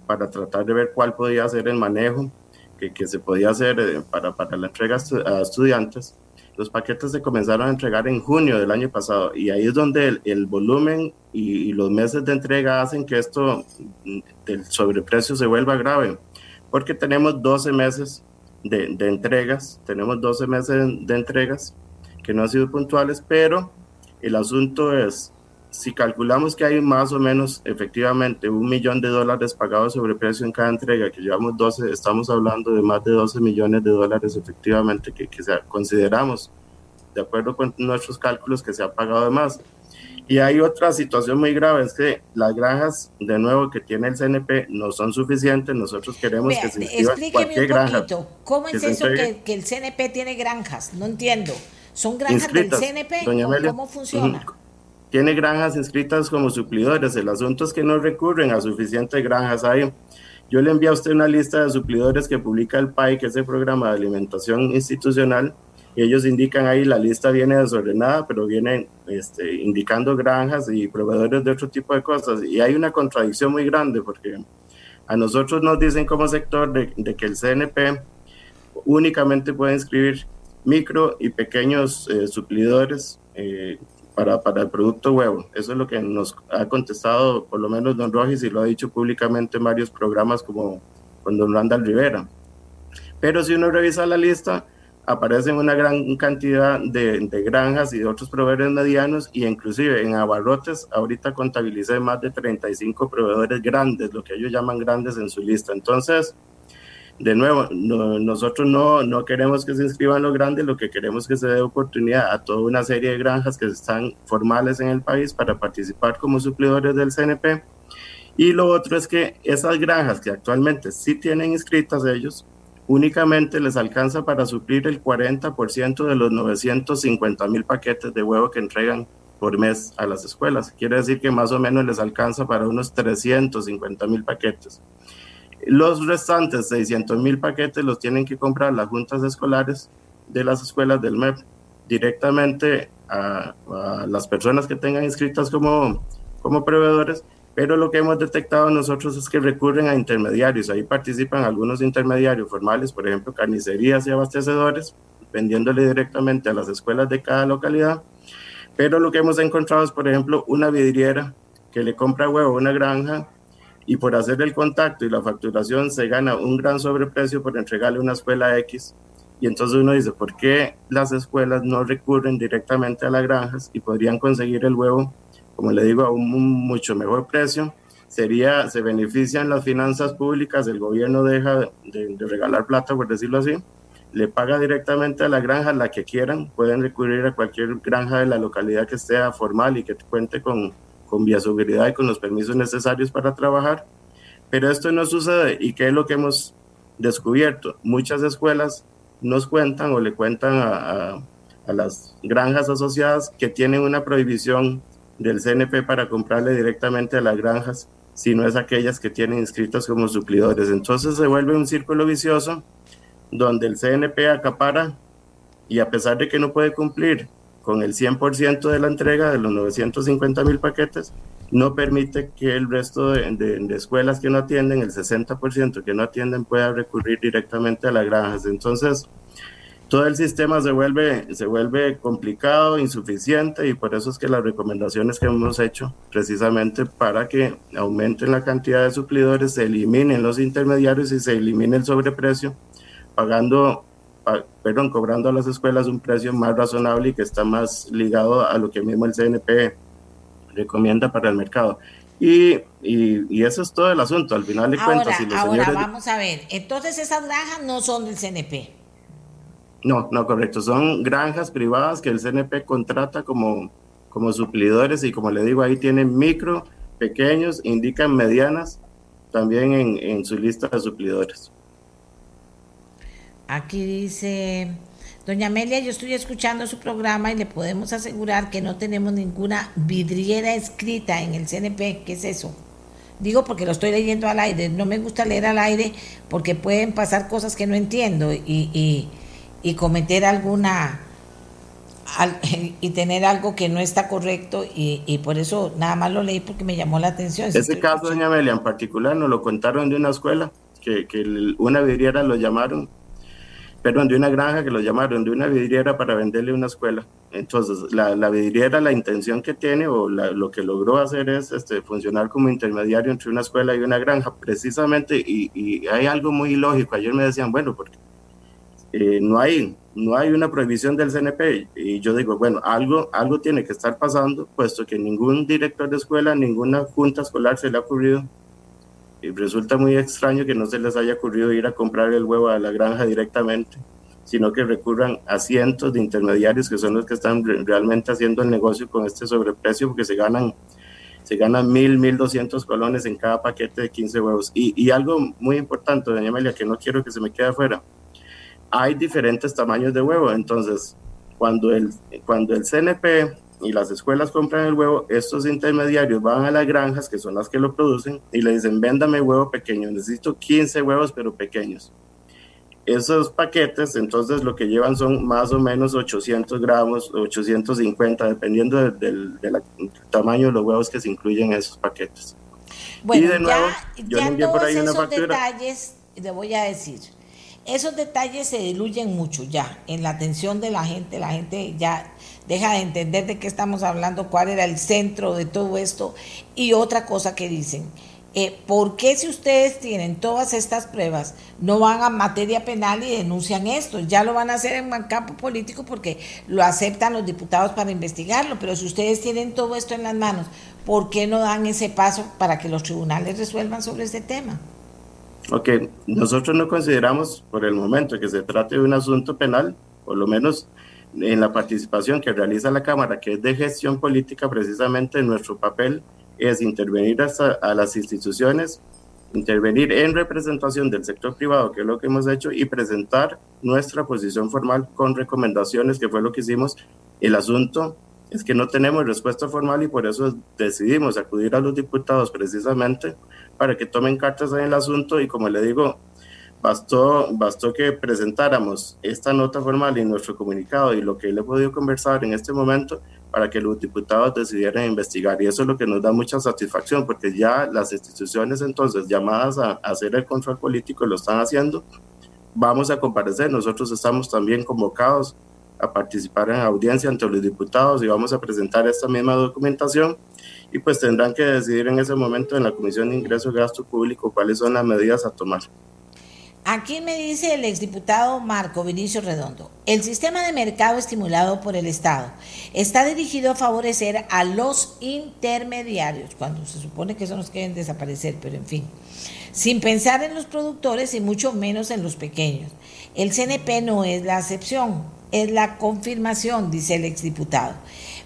S4: para tratar de ver cuál podía ser el manejo que, que se podía hacer eh, para, para, la entrega a estudiantes. Los paquetes se comenzaron a entregar en junio del año pasado y ahí es donde el, volumen y, los meses de entrega hacen que esto mm, del sobreprecio se vuelva grave, porque tenemos 12 meses de, de entregas, tenemos 12 meses de entregas que no han sido puntuales, pero el asunto es si calculamos que hay más o menos efectivamente un millón de dólares pagados sobre precio en cada entrega, que llevamos 12, estamos hablando de más de 12 millones de dólares efectivamente que, que consideramos, de acuerdo con nuestros cálculos, que se ha pagado de más. Y hay otra situación muy grave, es que las granjas, de nuevo, que tiene el CNP no son suficientes, nosotros queremos que se inscriba cualquier granja.
S2: ¿Cómo es eso que, que, el CNP tiene granjas? No entiendo. ¿Son granjas del CNP? ¿Cómo funciona?
S4: Tiene granjas inscritas como suplidores. El asunto es que no recurren a suficientes granjas ahí. yo le envío a usted una lista de suplidores que publica el PAI, que es el programa de alimentación institucional, y ellos indican ahí, la lista viene desordenada, pero viene este, indicando granjas y proveedores de otro tipo de cosas. Y hay una contradicción muy grande porque a nosotros nos dicen como sector de, que el CNP únicamente puede inscribir micro y pequeños eh, suplidores eh, para, para, el producto huevo. Eso es lo que nos ha contestado por lo menos don Rogis y lo ha dicho públicamente en varios programas como con don Randall Rivera. Pero si uno revisa la lista, aparecen una gran cantidad de, de, granjas y de otros proveedores medianos y inclusive en abarrotes ahorita contabilicé más de 35 proveedores grandes, lo que ellos llaman grandes en su lista. Entonces, de nuevo, nosotros no, no queremos que se inscriban los grandes, lo que queremos es que se dé oportunidad a toda una serie de granjas que están formales en el país para participar como suplidores del CNP. Y lo otro es que esas granjas que actualmente sí tienen inscritas ellos, únicamente les alcanza para suplir el 40% de los 950 mil paquetes de huevo que entregan por mes a las escuelas. Quiere decir que más o menos les alcanza para unos 350 mil paquetes. Los restantes 600 mil paquetes los tienen que comprar las juntas escolares de las escuelas del MEP directamente a, las personas que tengan inscritas como, como proveedores pero lo que hemos detectado nosotros es que recurren a intermediarios. Ahí participan algunos intermediarios formales, por ejemplo, carnicerías y abastecedores, vendiéndole directamente a las escuelas de cada localidad. Pero lo que hemos encontrado es, por ejemplo, una vidriera que le compra huevo a una granja y por hacer el contacto y la facturación se gana un gran sobreprecio por entregarle una escuela X. Y entonces uno dice, ¿por qué las escuelas no recurren directamente a las granjas y podrían conseguir el huevo como le digo, a un mucho mejor precio. Sería, se benefician las finanzas públicas, el gobierno deja de, regalar plata, por decirlo así, le paga directamente a la granja la que quieran, pueden recurrir a cualquier granja de la localidad que esté formal y que cuente con, con bioseguridad y con los permisos necesarios para trabajar. Pero esto no sucede y ¿qué es lo que hemos descubierto? Muchas escuelas nos cuentan o le cuentan a, a las granjas asociadas que tienen una prohibición del CNP para comprarle directamente a las granjas, sino es aquellas que tienen inscritos como suplidores. Entonces se vuelve un círculo vicioso donde el CNP acapara y a pesar de que no puede cumplir con el 100% de la entrega de los 950 mil paquetes, no permite que el resto de, de, escuelas que no atienden, el 60% que no atienden, pueda recurrir directamente a las granjas. Entonces, todo el sistema se vuelve, se vuelve complicado, insuficiente y por eso es que las recomendaciones que hemos hecho precisamente para que aumenten la cantidad de suplidores, se eliminen los intermediarios y se elimine el sobreprecio, pagando, perdón, cobrando a las escuelas un precio más razonable y que está más ligado a lo que mismo el CNP recomienda para el mercado. Y, y, eso es todo el asunto, al final de cuentas.
S2: Si los ahora vamos a ver, entonces esas granjas no son del CNP.
S4: No, no, correcto. Son granjas privadas que el CNP contrata como, como suplidores y como le digo, ahí tienen micro, pequeños, indican medianas también en, en su lista de suplidores.
S2: Aquí dice, doña Amelia, yo estoy escuchando su programa y le podemos asegurar que no tenemos ninguna vidriera escrita en el CNP. ¿Qué es eso? Digo porque lo estoy leyendo al aire. No me gusta leer al aire porque pueden pasar cosas que no entiendo y, y y cometer alguna *laughs* y tener algo que no está correcto y, por eso nada más lo leí porque me llamó la atención.
S4: Ese caso, doña Amelia, en particular nos lo contaron de una escuela, que, que una vidriera lo llamaron, perdón, de una granja que lo llamaron, de una vidriera para venderle una escuela. Entonces, la, la vidriera, la intención que tiene o lo que logró hacer es este, funcionar como intermediario entre una escuela y una granja, precisamente, y, y hay algo muy lógico. Ayer me decían, bueno, porque eh, no, hay, no hay una prohibición del CNP. Y yo digo, bueno, algo, algo tiene que estar pasando, puesto que ningún director de escuela, ninguna junta escolar se le ha ocurrido. Resulta muy extraño que no se les haya ocurrido ir a comprar el huevo a la granja directamente, sino que recurran a cientos de intermediarios que son los que están realmente haciendo el negocio con este sobreprecio, porque se ganan se ganan mil, mil doscientos colones en cada paquete de 15 huevos. Y, y algo muy importante, doña Amelia, que no quiero que se me quede afuera, hay diferentes tamaños de huevo. Entonces, cuando el, cuando el CNP y las escuelas compran el huevo, estos intermediarios van a las granjas, que son las que lo producen, y le dicen, véndame huevo pequeño, necesito 15 huevos, pero pequeños. Esos paquetes, entonces, lo que llevan son más o menos 800 gramos, 850, dependiendo del, tamaño de los huevos que se incluyen en esos paquetes.
S2: Bueno, y de nuevo, ya, yo por ahí esos detalles, le voy a decir, esos detalles se diluyen mucho ya en la atención de la gente, la gente ya deja de entender de qué estamos hablando, cuál era el centro de todo esto. Y otra cosa que dicen, eh, ¿por qué si ustedes tienen todas estas pruebas no van a materia penal y denuncian esto? Ya lo van a hacer en campo político porque lo aceptan los diputados para investigarlo, pero si ustedes tienen todo esto en las manos, ¿por qué no dan ese paso para que los tribunales resuelvan sobre este tema?
S4: Ok, nosotros no consideramos por el momento que se trate de un asunto penal, por lo menos en la participación que realiza la Cámara, que es de gestión política, precisamente nuestro papel es intervenir hasta a las instituciones, intervenir en representación del sector privado, que es lo que hemos hecho, y presentar nuestra posición formal con recomendaciones, que fue lo que hicimos. El asunto es que no tenemos respuesta formal y por eso decidimos acudir a los diputados precisamente para que tomen cartas en el asunto y como le digo, bastó, bastó que presentáramos esta nota formal y nuestro comunicado y lo que él he podido conversar en este momento para que los diputados decidieran investigar. Y eso es lo que nos da mucha satisfacción, porque ya las instituciones entonces llamadas a, hacer el control político lo están haciendo. Vamos a comparecer, nosotros estamos también convocados a participar en audiencia ante los diputados y vamos a presentar esta misma documentación y pues tendrán que decidir en ese momento en la Comisión de Ingreso y Gasto Público cuáles son las medidas a tomar.
S2: Aquí me dice el exdiputado Marco Vinicio Redondo, el sistema de mercado estimulado por el Estado está dirigido a favorecer a los intermediarios, cuando se supone que eso nos quieren desaparecer, pero en fin, sin pensar en los productores y mucho menos en los pequeños. El CNP no es la excepción, es la confirmación, dice el exdiputado.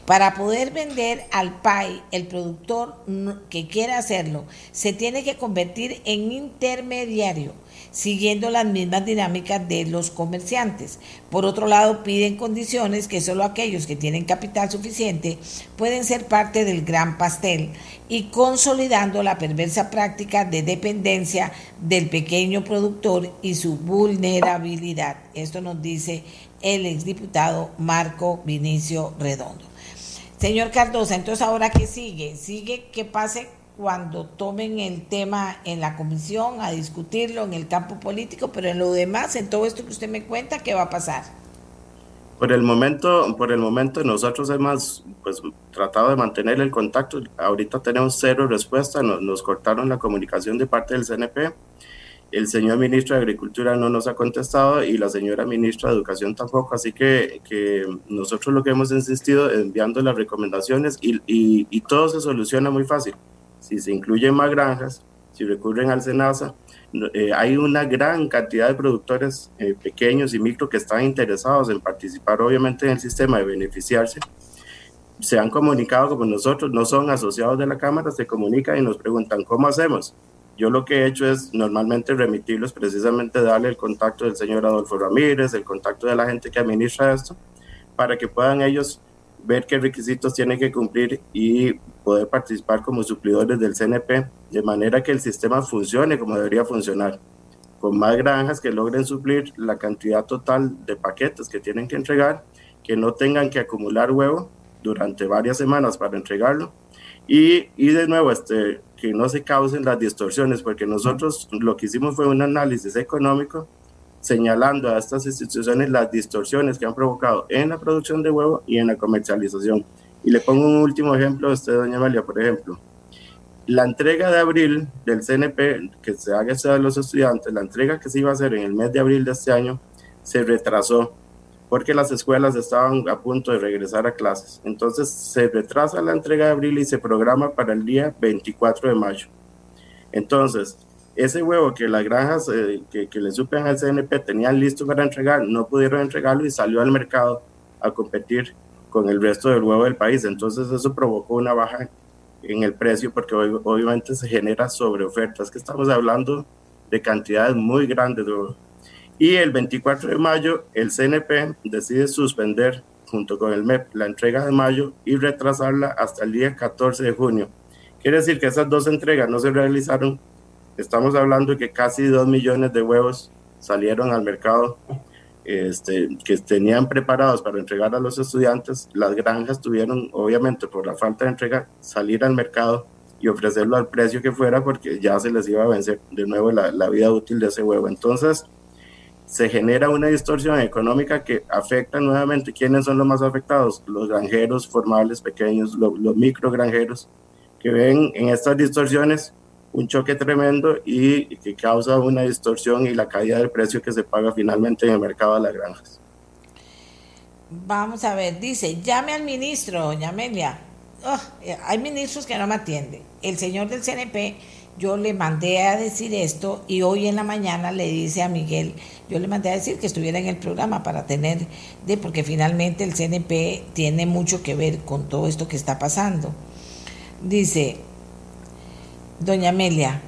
S2: Para poder vender al PAI, el productor que quiera hacerlo, se tiene que convertir en intermediario siguiendo las mismas dinámicas de los comerciantes. Por otro lado, piden condiciones que solo aquellos que tienen capital suficiente pueden ser parte del gran pastel y consolidando la perversa práctica de dependencia del pequeño productor y su vulnerabilidad. Esto nos dice el exdiputado Marco Vinicio Redondo. Señor Cardosa, entonces ahora qué sigue? Sigue que pase cuando tomen el tema en la comisión a discutirlo en el campo político, pero en lo demás, en todo esto que usted me cuenta, ¿qué va a pasar?
S4: Por el momento, por el momento nosotros hemos pues, tratado de mantener el contacto. Ahorita tenemos cero respuesta, nos, cortaron la comunicación de parte del CNP. El señor ministro de Agricultura no nos ha contestado y la señora ministra de Educación tampoco. Así que, que nosotros lo que hemos insistido enviando las recomendaciones y, y, y todo se soluciona muy fácil si se incluyen más granjas, si recurren al SENASA, eh, hay una gran cantidad de productores eh, pequeños y micro que están interesados en participar obviamente en el sistema de beneficiarse. Se han comunicado con nosotros, no son asociados de la Cámara, se comunican y nos preguntan cómo hacemos. Yo lo que he hecho es normalmente remitirlos, precisamente darle el contacto del señor Adolfo Ramírez, el contacto de la gente que administra esto, para que puedan ellos ver qué requisitos tienen que cumplir y poder participar como suplidores del CNP, de manera que el sistema funcione como debería funcionar, con más granjas que logren suplir la cantidad total de paquetes que tienen que entregar, que no tengan que acumular huevo durante varias semanas para entregarlo y, y de nuevo este, que no se causen las distorsiones, porque nosotros lo que hicimos fue un análisis económico señalando a estas instituciones las distorsiones que han provocado en la producción de huevo y en la comercialización. Y le pongo un último ejemplo a usted, doña Amalia, por ejemplo. La entrega de abril del CNP que se haga a los estudiantes, la entrega que se iba a hacer en el mes de abril de este año, se retrasó porque las escuelas estaban a punto de regresar a clases. Entonces se retrasa la entrega de abril y se programa para el día 24 de mayo. Entonces, ese huevo que las granjas eh, que, que, le supen al CNP tenían listo para entregar, no pudieron entregarlo y salió al mercado a competir con el resto del huevo del país. Entonces eso provocó una baja en el precio porque obviamente se genera sobre ofertas, que estamos hablando de cantidades muy grandes. Y el 24 de mayo el CNP decide suspender junto con el MEP la entrega de mayo y retrasarla hasta el día 14 de junio. Quiere decir que esas dos entregas no se realizaron. Estamos hablando de que casi 2 millones de huevos salieron al mercado este, que tenían preparados para entregar a los estudiantes. Las granjas tuvieron, obviamente, por la falta de entrega, salir al mercado y ofrecerlo al precio que fuera porque ya se les iba a vencer de nuevo la, la vida útil de ese huevo. Entonces, se genera una distorsión económica que afecta nuevamente quiénes son los más afectados, los granjeros formales pequeños, los, los micro granjeros, que ven en estas distorsiones un choque tremendo y que causa una distorsión y la caída del precio que se paga finalmente en el mercado de las granjas.
S2: Vamos a ver, dice, llame al ministro, doña Amelia. Oh, eh, hay ministros que no me atienden. El señor del CNP yo le mandé a decir esto y hoy en la mañana le dice a Miguel, yo le mandé a decir que estuviera en el programa para tener, de porque finalmente el CNP tiene mucho que ver con todo esto que está pasando. Dice, doña Amelia,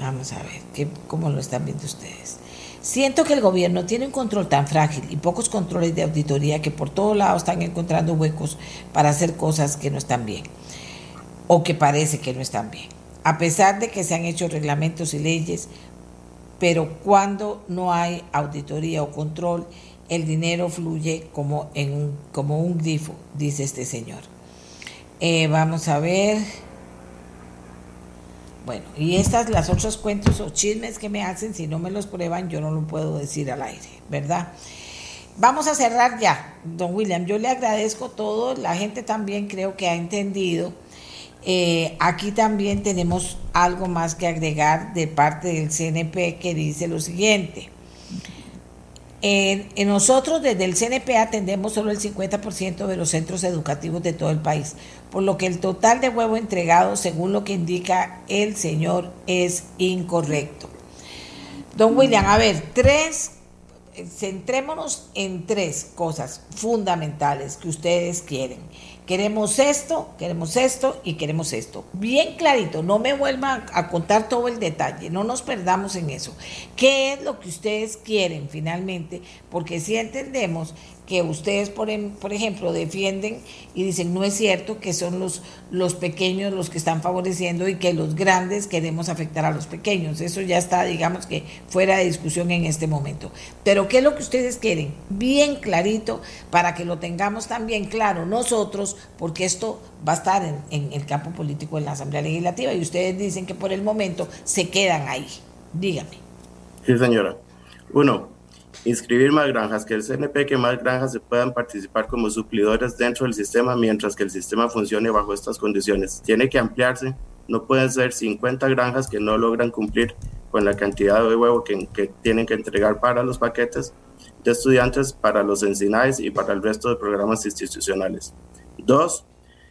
S2: vamos a ver, ¿qué, ¿cómo lo están viendo ustedes? Siento que el gobierno tiene un control tan frágil y pocos controles de auditoría que por todos lados están encontrando huecos para hacer cosas que no están bien o que parece que no están bien a pesar de que se han hecho reglamentos y leyes, pero cuando no hay auditoría o control, el dinero fluye como, en un, como un grifo, dice este señor. Eh, vamos a ver. Bueno, y estas las otros cuentos o chismes que me hacen, si no me los prueban, yo no lo puedo decir al aire, ¿verdad? Vamos a cerrar ya, don William. Yo le agradezco todo. La gente también creo que ha entendido eh, aquí también tenemos algo más que agregar de parte del CNP que dice lo siguiente. En, nosotros desde el CNP atendemos solo el 50% de los centros educativos de todo el país, por lo que el total de huevo entregado, según lo que indica el señor, es incorrecto. Don William, a ver, tres, centrémonos en tres cosas fundamentales que ustedes quieren queremos esto, queremos esto y queremos esto. Bien clarito, no me vuelvan a contar todo el detalle, no nos perdamos en eso. ¿Qué es lo que ustedes quieren finalmente? Porque si entendemos que ustedes, por, por ejemplo, defienden y dicen no es cierto que son los, los pequeños los que están favoreciendo y que los grandes queremos afectar a los pequeños. Eso ya está, digamos que fuera de discusión en este momento. Pero ¿qué es lo que ustedes quieren? Bien clarito para que lo tengamos también claro nosotros, porque esto va a estar en, en el campo político en la Asamblea Legislativa y ustedes dicen que por el momento se quedan ahí. Dígame.
S4: Sí, señora. Uno, inscribir más granjas, que el CNP que más granjas se puedan participar como suplidores dentro del sistema mientras que el sistema funcione bajo estas condiciones. Tiene que ampliarse, no pueden ser 50 granjas que no logran cumplir con la cantidad de huevo que, que tienen que entregar para los paquetes de estudiantes, para los encinales y para el resto de programas institucionales. Dos,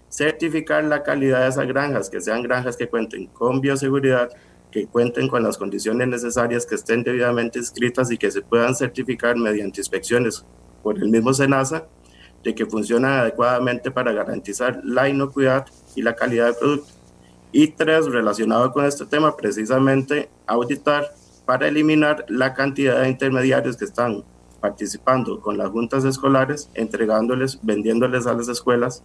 S4: certificar la calidad de esas granjas, que sean granjas que cuenten con bioseguridad, que cuenten con las condiciones necesarias, que estén debidamente inscritas y que se puedan certificar mediante inspecciones por el mismo SENASA de que funcionan adecuadamente para garantizar la inocuidad y la calidad del producto. Y tres, relacionado con este tema, precisamente auditar para eliminar la cantidad de intermediarios que están participando con las juntas escolares, entregándoles, vendiéndoles a las escuelas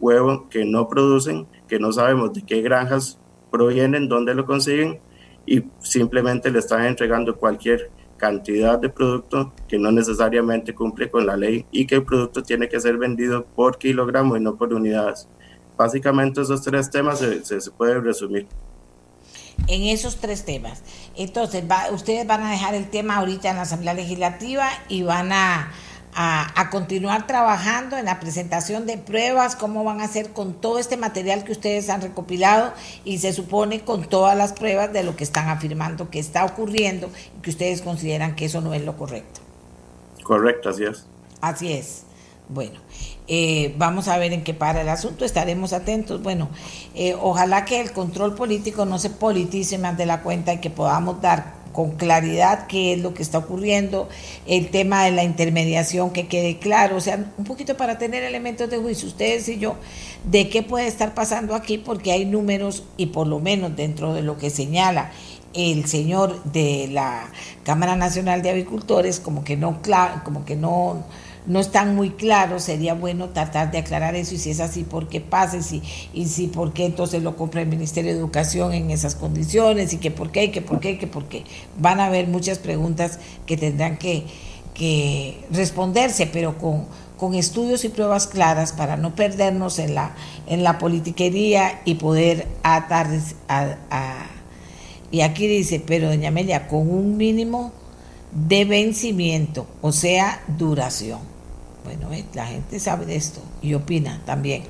S4: huevo que no producen, que no sabemos de qué granjas provienen, dónde lo consiguen y simplemente le están entregando cualquier cantidad de producto que no necesariamente cumple con la ley y que el producto tiene que ser vendido por kilogramo y no por unidades. Básicamente esos tres temas se, se, pueden resumir.
S2: En esos tres temas. Entonces, va, ustedes van a dejar el tema ahorita en la Asamblea Legislativa y van a a, continuar trabajando en la presentación de pruebas, cómo van a hacer con todo este material que ustedes han recopilado y se supone con todas las pruebas de lo que están afirmando que está ocurriendo y que ustedes consideran que eso no es lo correcto.
S4: Correcto, así es.
S2: Así es. Bueno, eh, vamos a ver en qué para el asunto, estaremos atentos. Bueno, eh, ojalá que el control político no se politice más de la cuenta y que podamos dar con claridad qué es lo que está ocurriendo, el tema de la intermediación que quede claro, o sea, un poquito para tener elementos de juicio, ustedes y yo, de qué puede estar pasando aquí, porque hay números y por lo menos dentro de lo que señala el señor de la Cámara Nacional de Avicultores, como que no, como que no no están muy claros, sería bueno tratar de aclarar eso y si es así, ¿por qué pasa? Y si, y si por qué entonces lo compra el Ministerio de Educación en esas condiciones y que por qué, y que por qué, y que por qué. Van a haber muchas preguntas que tendrán que, que responderse, pero con, con estudios y pruebas claras para no perdernos en la, en la politiquería y poder atar a, a y aquí dice, pero doña Amelia, con un mínimo de vencimiento, o sea, duración. Bueno, eh, la gente sabe de esto y opina también.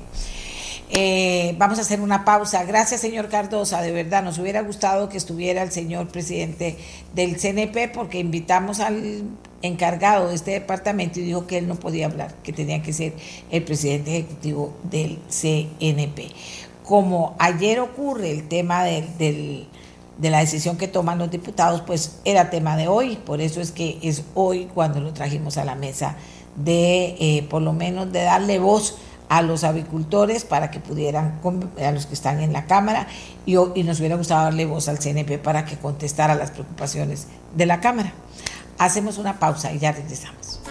S2: Eh, vamos a hacer una pausa. Gracias, señor Cardosa. De verdad, nos hubiera gustado que estuviera el señor presidente del CNP porque invitamos al encargado de este departamento y dijo que él no podía hablar, que tenía que ser el presidente ejecutivo del CNP. Como ayer ocurre el tema de la decisión que toman los diputados, pues era tema de hoy, por eso es que es hoy cuando lo trajimos a la mesa de, eh, por lo menos, de darle voz a los avicultores para que pudieran, a los que están en la Cámara, y, y nos hubiera gustado darle voz al CNP para que contestara las preocupaciones de la Cámara. Hacemos una pausa y ya regresamos.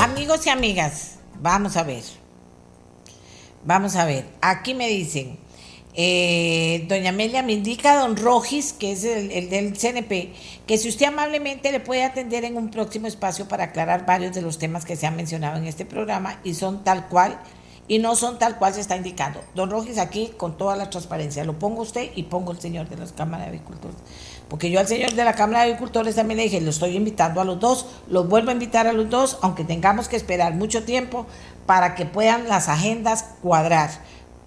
S2: Amigos y amigas, vamos a ver. Vamos a ver. Aquí me dicen, eh, doña Amelia me indica don Rogis, que es el, del CNP, que si usted amablemente le puede atender en un próximo espacio para aclarar varios de los temas que se han mencionado en este programa y son tal cual y no son tal cual se está indicando. Don Rogis aquí con toda la transparencia, lo pongo usted y pongo el señor de la Cámara de Agricultores. Porque yo al señor de la Cámara de Agricultores también le dije, lo estoy invitando a los dos, los vuelvo a invitar a los dos, aunque tengamos que esperar mucho tiempo para que puedan las agendas cuadrar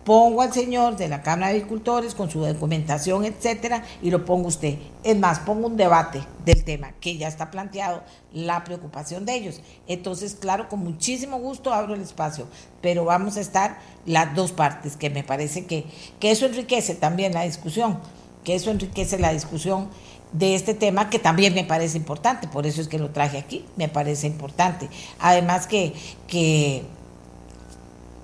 S2: pongo al señor de la Cámara de Agricultores con su documentación, etcétera, y lo pongo usted. Es más, pongo un debate del tema que ya está planteado, la preocupación de ellos. Entonces, claro, con muchísimo gusto abro el espacio, pero vamos a estar las dos partes, que me parece que, que eso enriquece también la discusión, que eso enriquece la discusión de este tema que también me parece importante, por eso es que lo traje aquí, me parece importante. Además que, que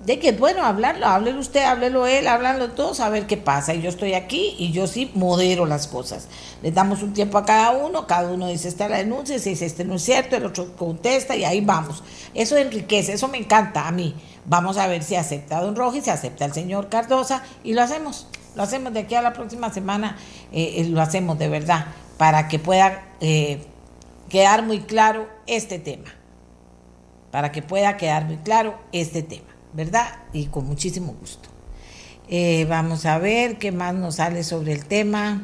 S2: de que bueno, hablarlo, háblelo usted, háblelo él, háblanlo todos, a ver qué pasa. Y yo estoy aquí y yo sí modero las cosas. Le damos un tiempo a cada uno, cada uno dice esta la denuncia, si dice este no es cierto, el otro contesta y ahí vamos. Eso enriquece, eso me encanta a mí. Vamos a ver si acepta Don Rojas, si acepta el señor Cardosa y lo hacemos. Lo hacemos de aquí a la próxima semana, eh, eh, lo hacemos de verdad, para que pueda eh, quedar muy claro este tema. Para que pueda quedar muy claro este tema. ¿Verdad? Y con muchísimo gusto. Eh, vamos a ver qué más nos sale sobre el tema.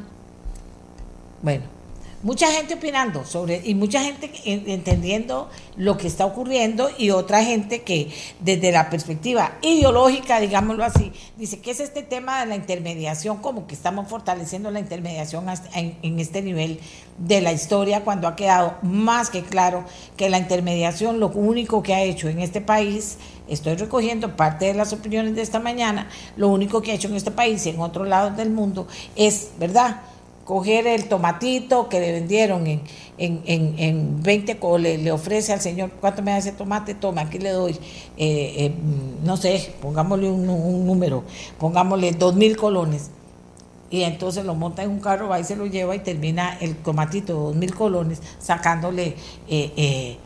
S2: Bueno, mucha gente opinando sobre y mucha gente entendiendo lo que está ocurriendo y otra gente que desde la perspectiva ideológica, digámoslo así, dice que es este tema de la intermediación, como que estamos fortaleciendo la intermediación en, este nivel de la historia cuando ha quedado más que claro que la intermediación lo único que ha hecho en este país estoy recogiendo parte de las opiniones de esta mañana, lo único que ha hecho en este país y en otros lados del mundo es, ¿verdad? Coger el tomatito que le vendieron en, en, en, 20, le, le, ofrece al señor, ¿cuánto me da ese tomate? Toma, aquí le doy, eh, eh, no sé, pongámosle un, número, pongámosle dos mil colones. Y entonces lo monta en un carro, va y se lo lleva y termina el tomatito de dos mil colones sacándole eh,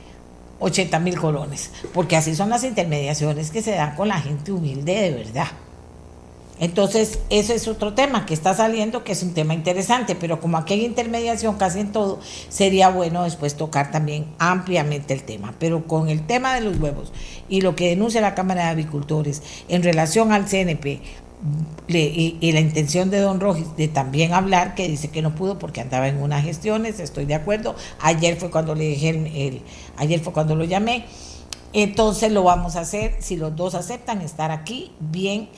S2: 80 mil colones. Porque así son las intermediaciones que se dan con la gente humilde de verdad. Entonces, ese es otro tema que está saliendo, que es un tema interesante, pero como aquí hay intermediación casi en todo, sería bueno después tocar también ampliamente el tema. Pero con el tema de los huevos y lo que denuncia la Cámara de Avicultores en relación al CNP, y, la intención de don Rogis de también hablar, que dice que no pudo porque andaba en unas gestiones, estoy de acuerdo. Ayer fue cuando le dije, el, ayer fue cuando lo llamé. Entonces lo vamos a hacer, si los dos aceptan estar aquí, bien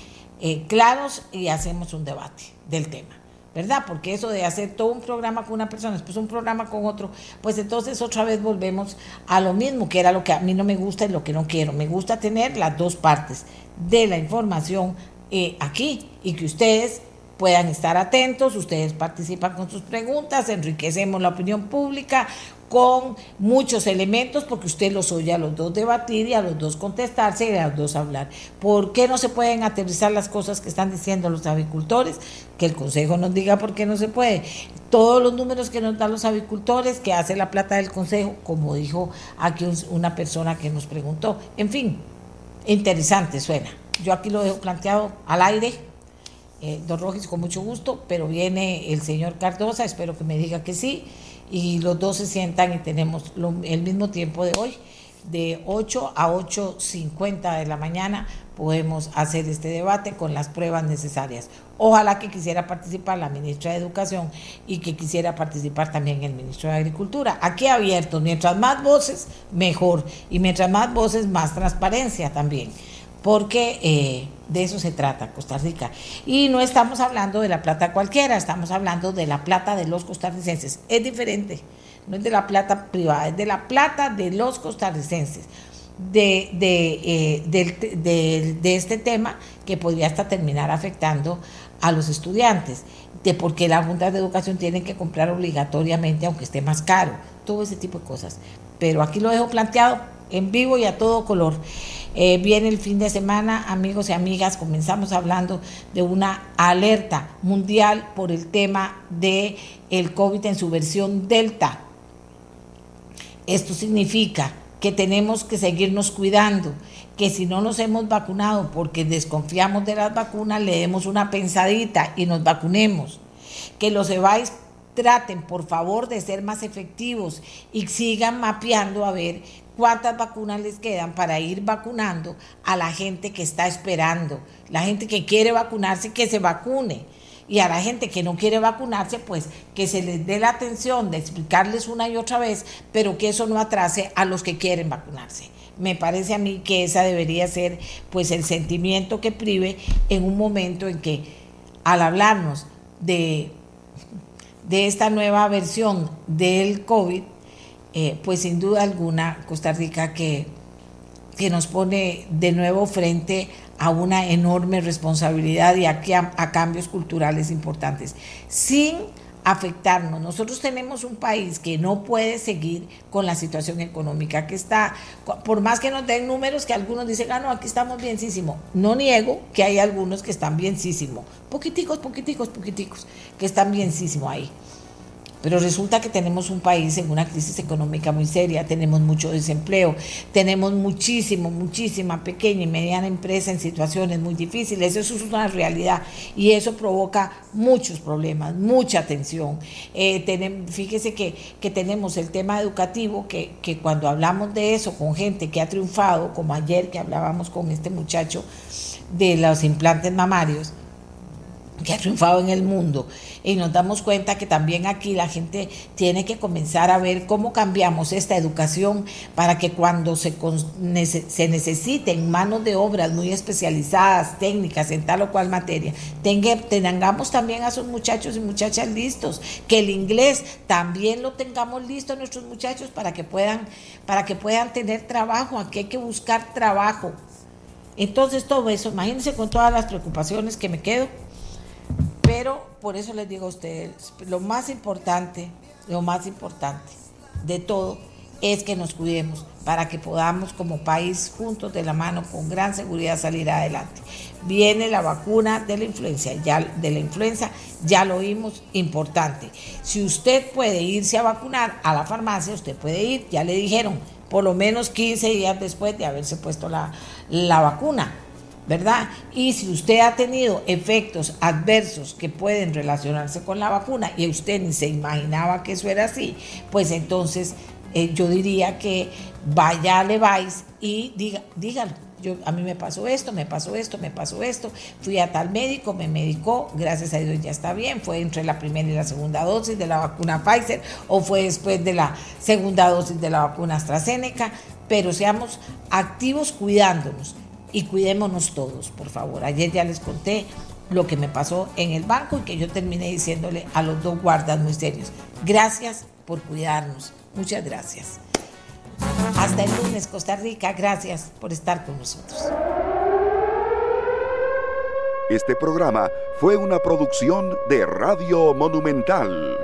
S2: eh, claros y hacemos un debate del tema. ¿Verdad? Porque eso de hacer todo un programa con una persona, después un programa con otro, pues entonces otra vez volvemos a lo mismo, que era lo que a mí no me gusta y lo que no quiero. Me gusta tener las dos partes de la información eh, aquí y que ustedes puedan estar atentos, ustedes participan con sus preguntas, enriquecemos la opinión pública, con muchos elementos, porque usted los oye a los dos debatir y a los dos contestarse y a los dos hablar. ¿Por qué no se pueden aterrizar las cosas que están diciendo los avicultores? Que el Consejo nos diga por qué no se puede. Todos los números que nos dan los avicultores, que hace la plata del Consejo, como dijo aquí una persona que nos preguntó. En fin, interesante suena. Yo aquí lo dejo planteado al aire. Eh, don Rogis, con mucho gusto, pero viene el señor Cardosa, espero que me diga que sí y los dos se sientan y tenemos el mismo tiempo de hoy, de 8 a 8.50 de la mañana podemos hacer este debate con las pruebas necesarias. Ojalá que quisiera participar la ministra de Educación y que quisiera participar también el ministro de Agricultura. Aquí abierto, mientras más voces, mejor. Y mientras más voces, más transparencia también porque eh, de eso se trata Costa Rica. Y no estamos hablando de la plata cualquiera, estamos hablando de la plata de los costarricenses. Es diferente, no es de la plata privada, es de la plata de los costarricenses. De, de, eh, de, este tema que podría hasta terminar afectando a los estudiantes, de por qué la Junta de Educación tiene que comprar obligatoriamente, aunque esté más caro, todo ese tipo de cosas. Pero aquí lo dejo planteado en vivo y a todo color. Eh, viene el fin de semana, amigos y amigas, comenzamos hablando de una alerta mundial por el tema de COVID en su versión Delta. Esto significa que tenemos que seguirnos cuidando, que si no nos hemos vacunado porque desconfiamos de las vacunas, le demos una pensadita y nos vacunemos. Que los EVAIS traten, por favor, de ser más efectivos y sigan mapeando a ver cuántas vacunas les quedan para ir vacunando a la gente que está esperando, la gente que quiere vacunarse, que se vacune. Y a la gente que no quiere vacunarse, pues que se les dé la atención de explicarles una y otra vez, pero que eso no atrase a los que quieren vacunarse. Me parece a mí que esa debería ser pues el sentimiento que prive en un momento en que al hablarnos de, de esta nueva versión del COVID, eh, pues sin duda alguna Costa Rica que, que nos pone de nuevo frente a una enorme responsabilidad y a, a cambios culturales importantes, sin afectarnos. Nosotros tenemos un país que no puede seguir con la situación económica que está, por más que nos den números que algunos dicen, ah, no, aquí estamos bienísimo. No niego que hay algunos que están bienísimo, poquiticos, poquiticos, poquiticos, que están bienísimo ahí. Pero resulta que tenemos un país en una crisis económica muy seria, tenemos mucho desempleo, tenemos muchísimo, muchísima pequeña y mediana empresa en situaciones muy difíciles. Eso es una realidad y eso provoca muchos problemas, mucha tensión. Eh, fíjese que, que, tenemos el tema educativo, que, que cuando hablamos de eso con gente que ha triunfado, como ayer que hablábamos con este muchacho de los implantes mamarios, que ha triunfado en el mundo. Y nos damos cuenta que también aquí la gente tiene que comenzar a ver cómo cambiamos esta educación para que cuando se, se necesiten manos de obras muy especializadas, técnicas en tal o cual materia, tengamos también a esos muchachos y muchachas listos, que el inglés también lo tengamos listo nuestros muchachos para que puedan, para que puedan tener trabajo, aquí hay que buscar trabajo. Entonces todo eso, imagínense con todas las preocupaciones que me quedo pero por eso les digo a ustedes, lo más importante, lo más importante de todo es que nos cuidemos para que podamos como país juntos de la mano con gran seguridad salir adelante. Viene la vacuna de la influenza, ya de la influenza ya lo oímos, importante. Si usted puede irse a vacunar a la farmacia, usted puede ir, ya le dijeron, por lo menos 15 días después de haberse puesto la, la vacuna ¿verdad? Y si usted ha tenido efectos adversos que pueden relacionarse con la vacuna y usted ni se imaginaba que eso era así, pues entonces eh, yo diría que vaya le vais y diga, dígalo. Yo, a mí me pasó esto, me pasó esto, me pasó esto, fui a tal médico, me medicó, gracias a Dios ya está bien, fue entre la primera y la segunda dosis de la vacuna Pfizer o fue después de la segunda dosis de la vacuna AstraZeneca, pero seamos activos cuidándonos y cuidémonos todos, por favor. Ayer ya les conté lo que me pasó en el banco y que yo terminé diciéndole a los dos guardas muy serios, gracias por cuidarnos, muchas gracias. Hasta el lunes, Costa Rica, gracias por estar con nosotros.
S1: Este programa fue una producción de Radio Monumental.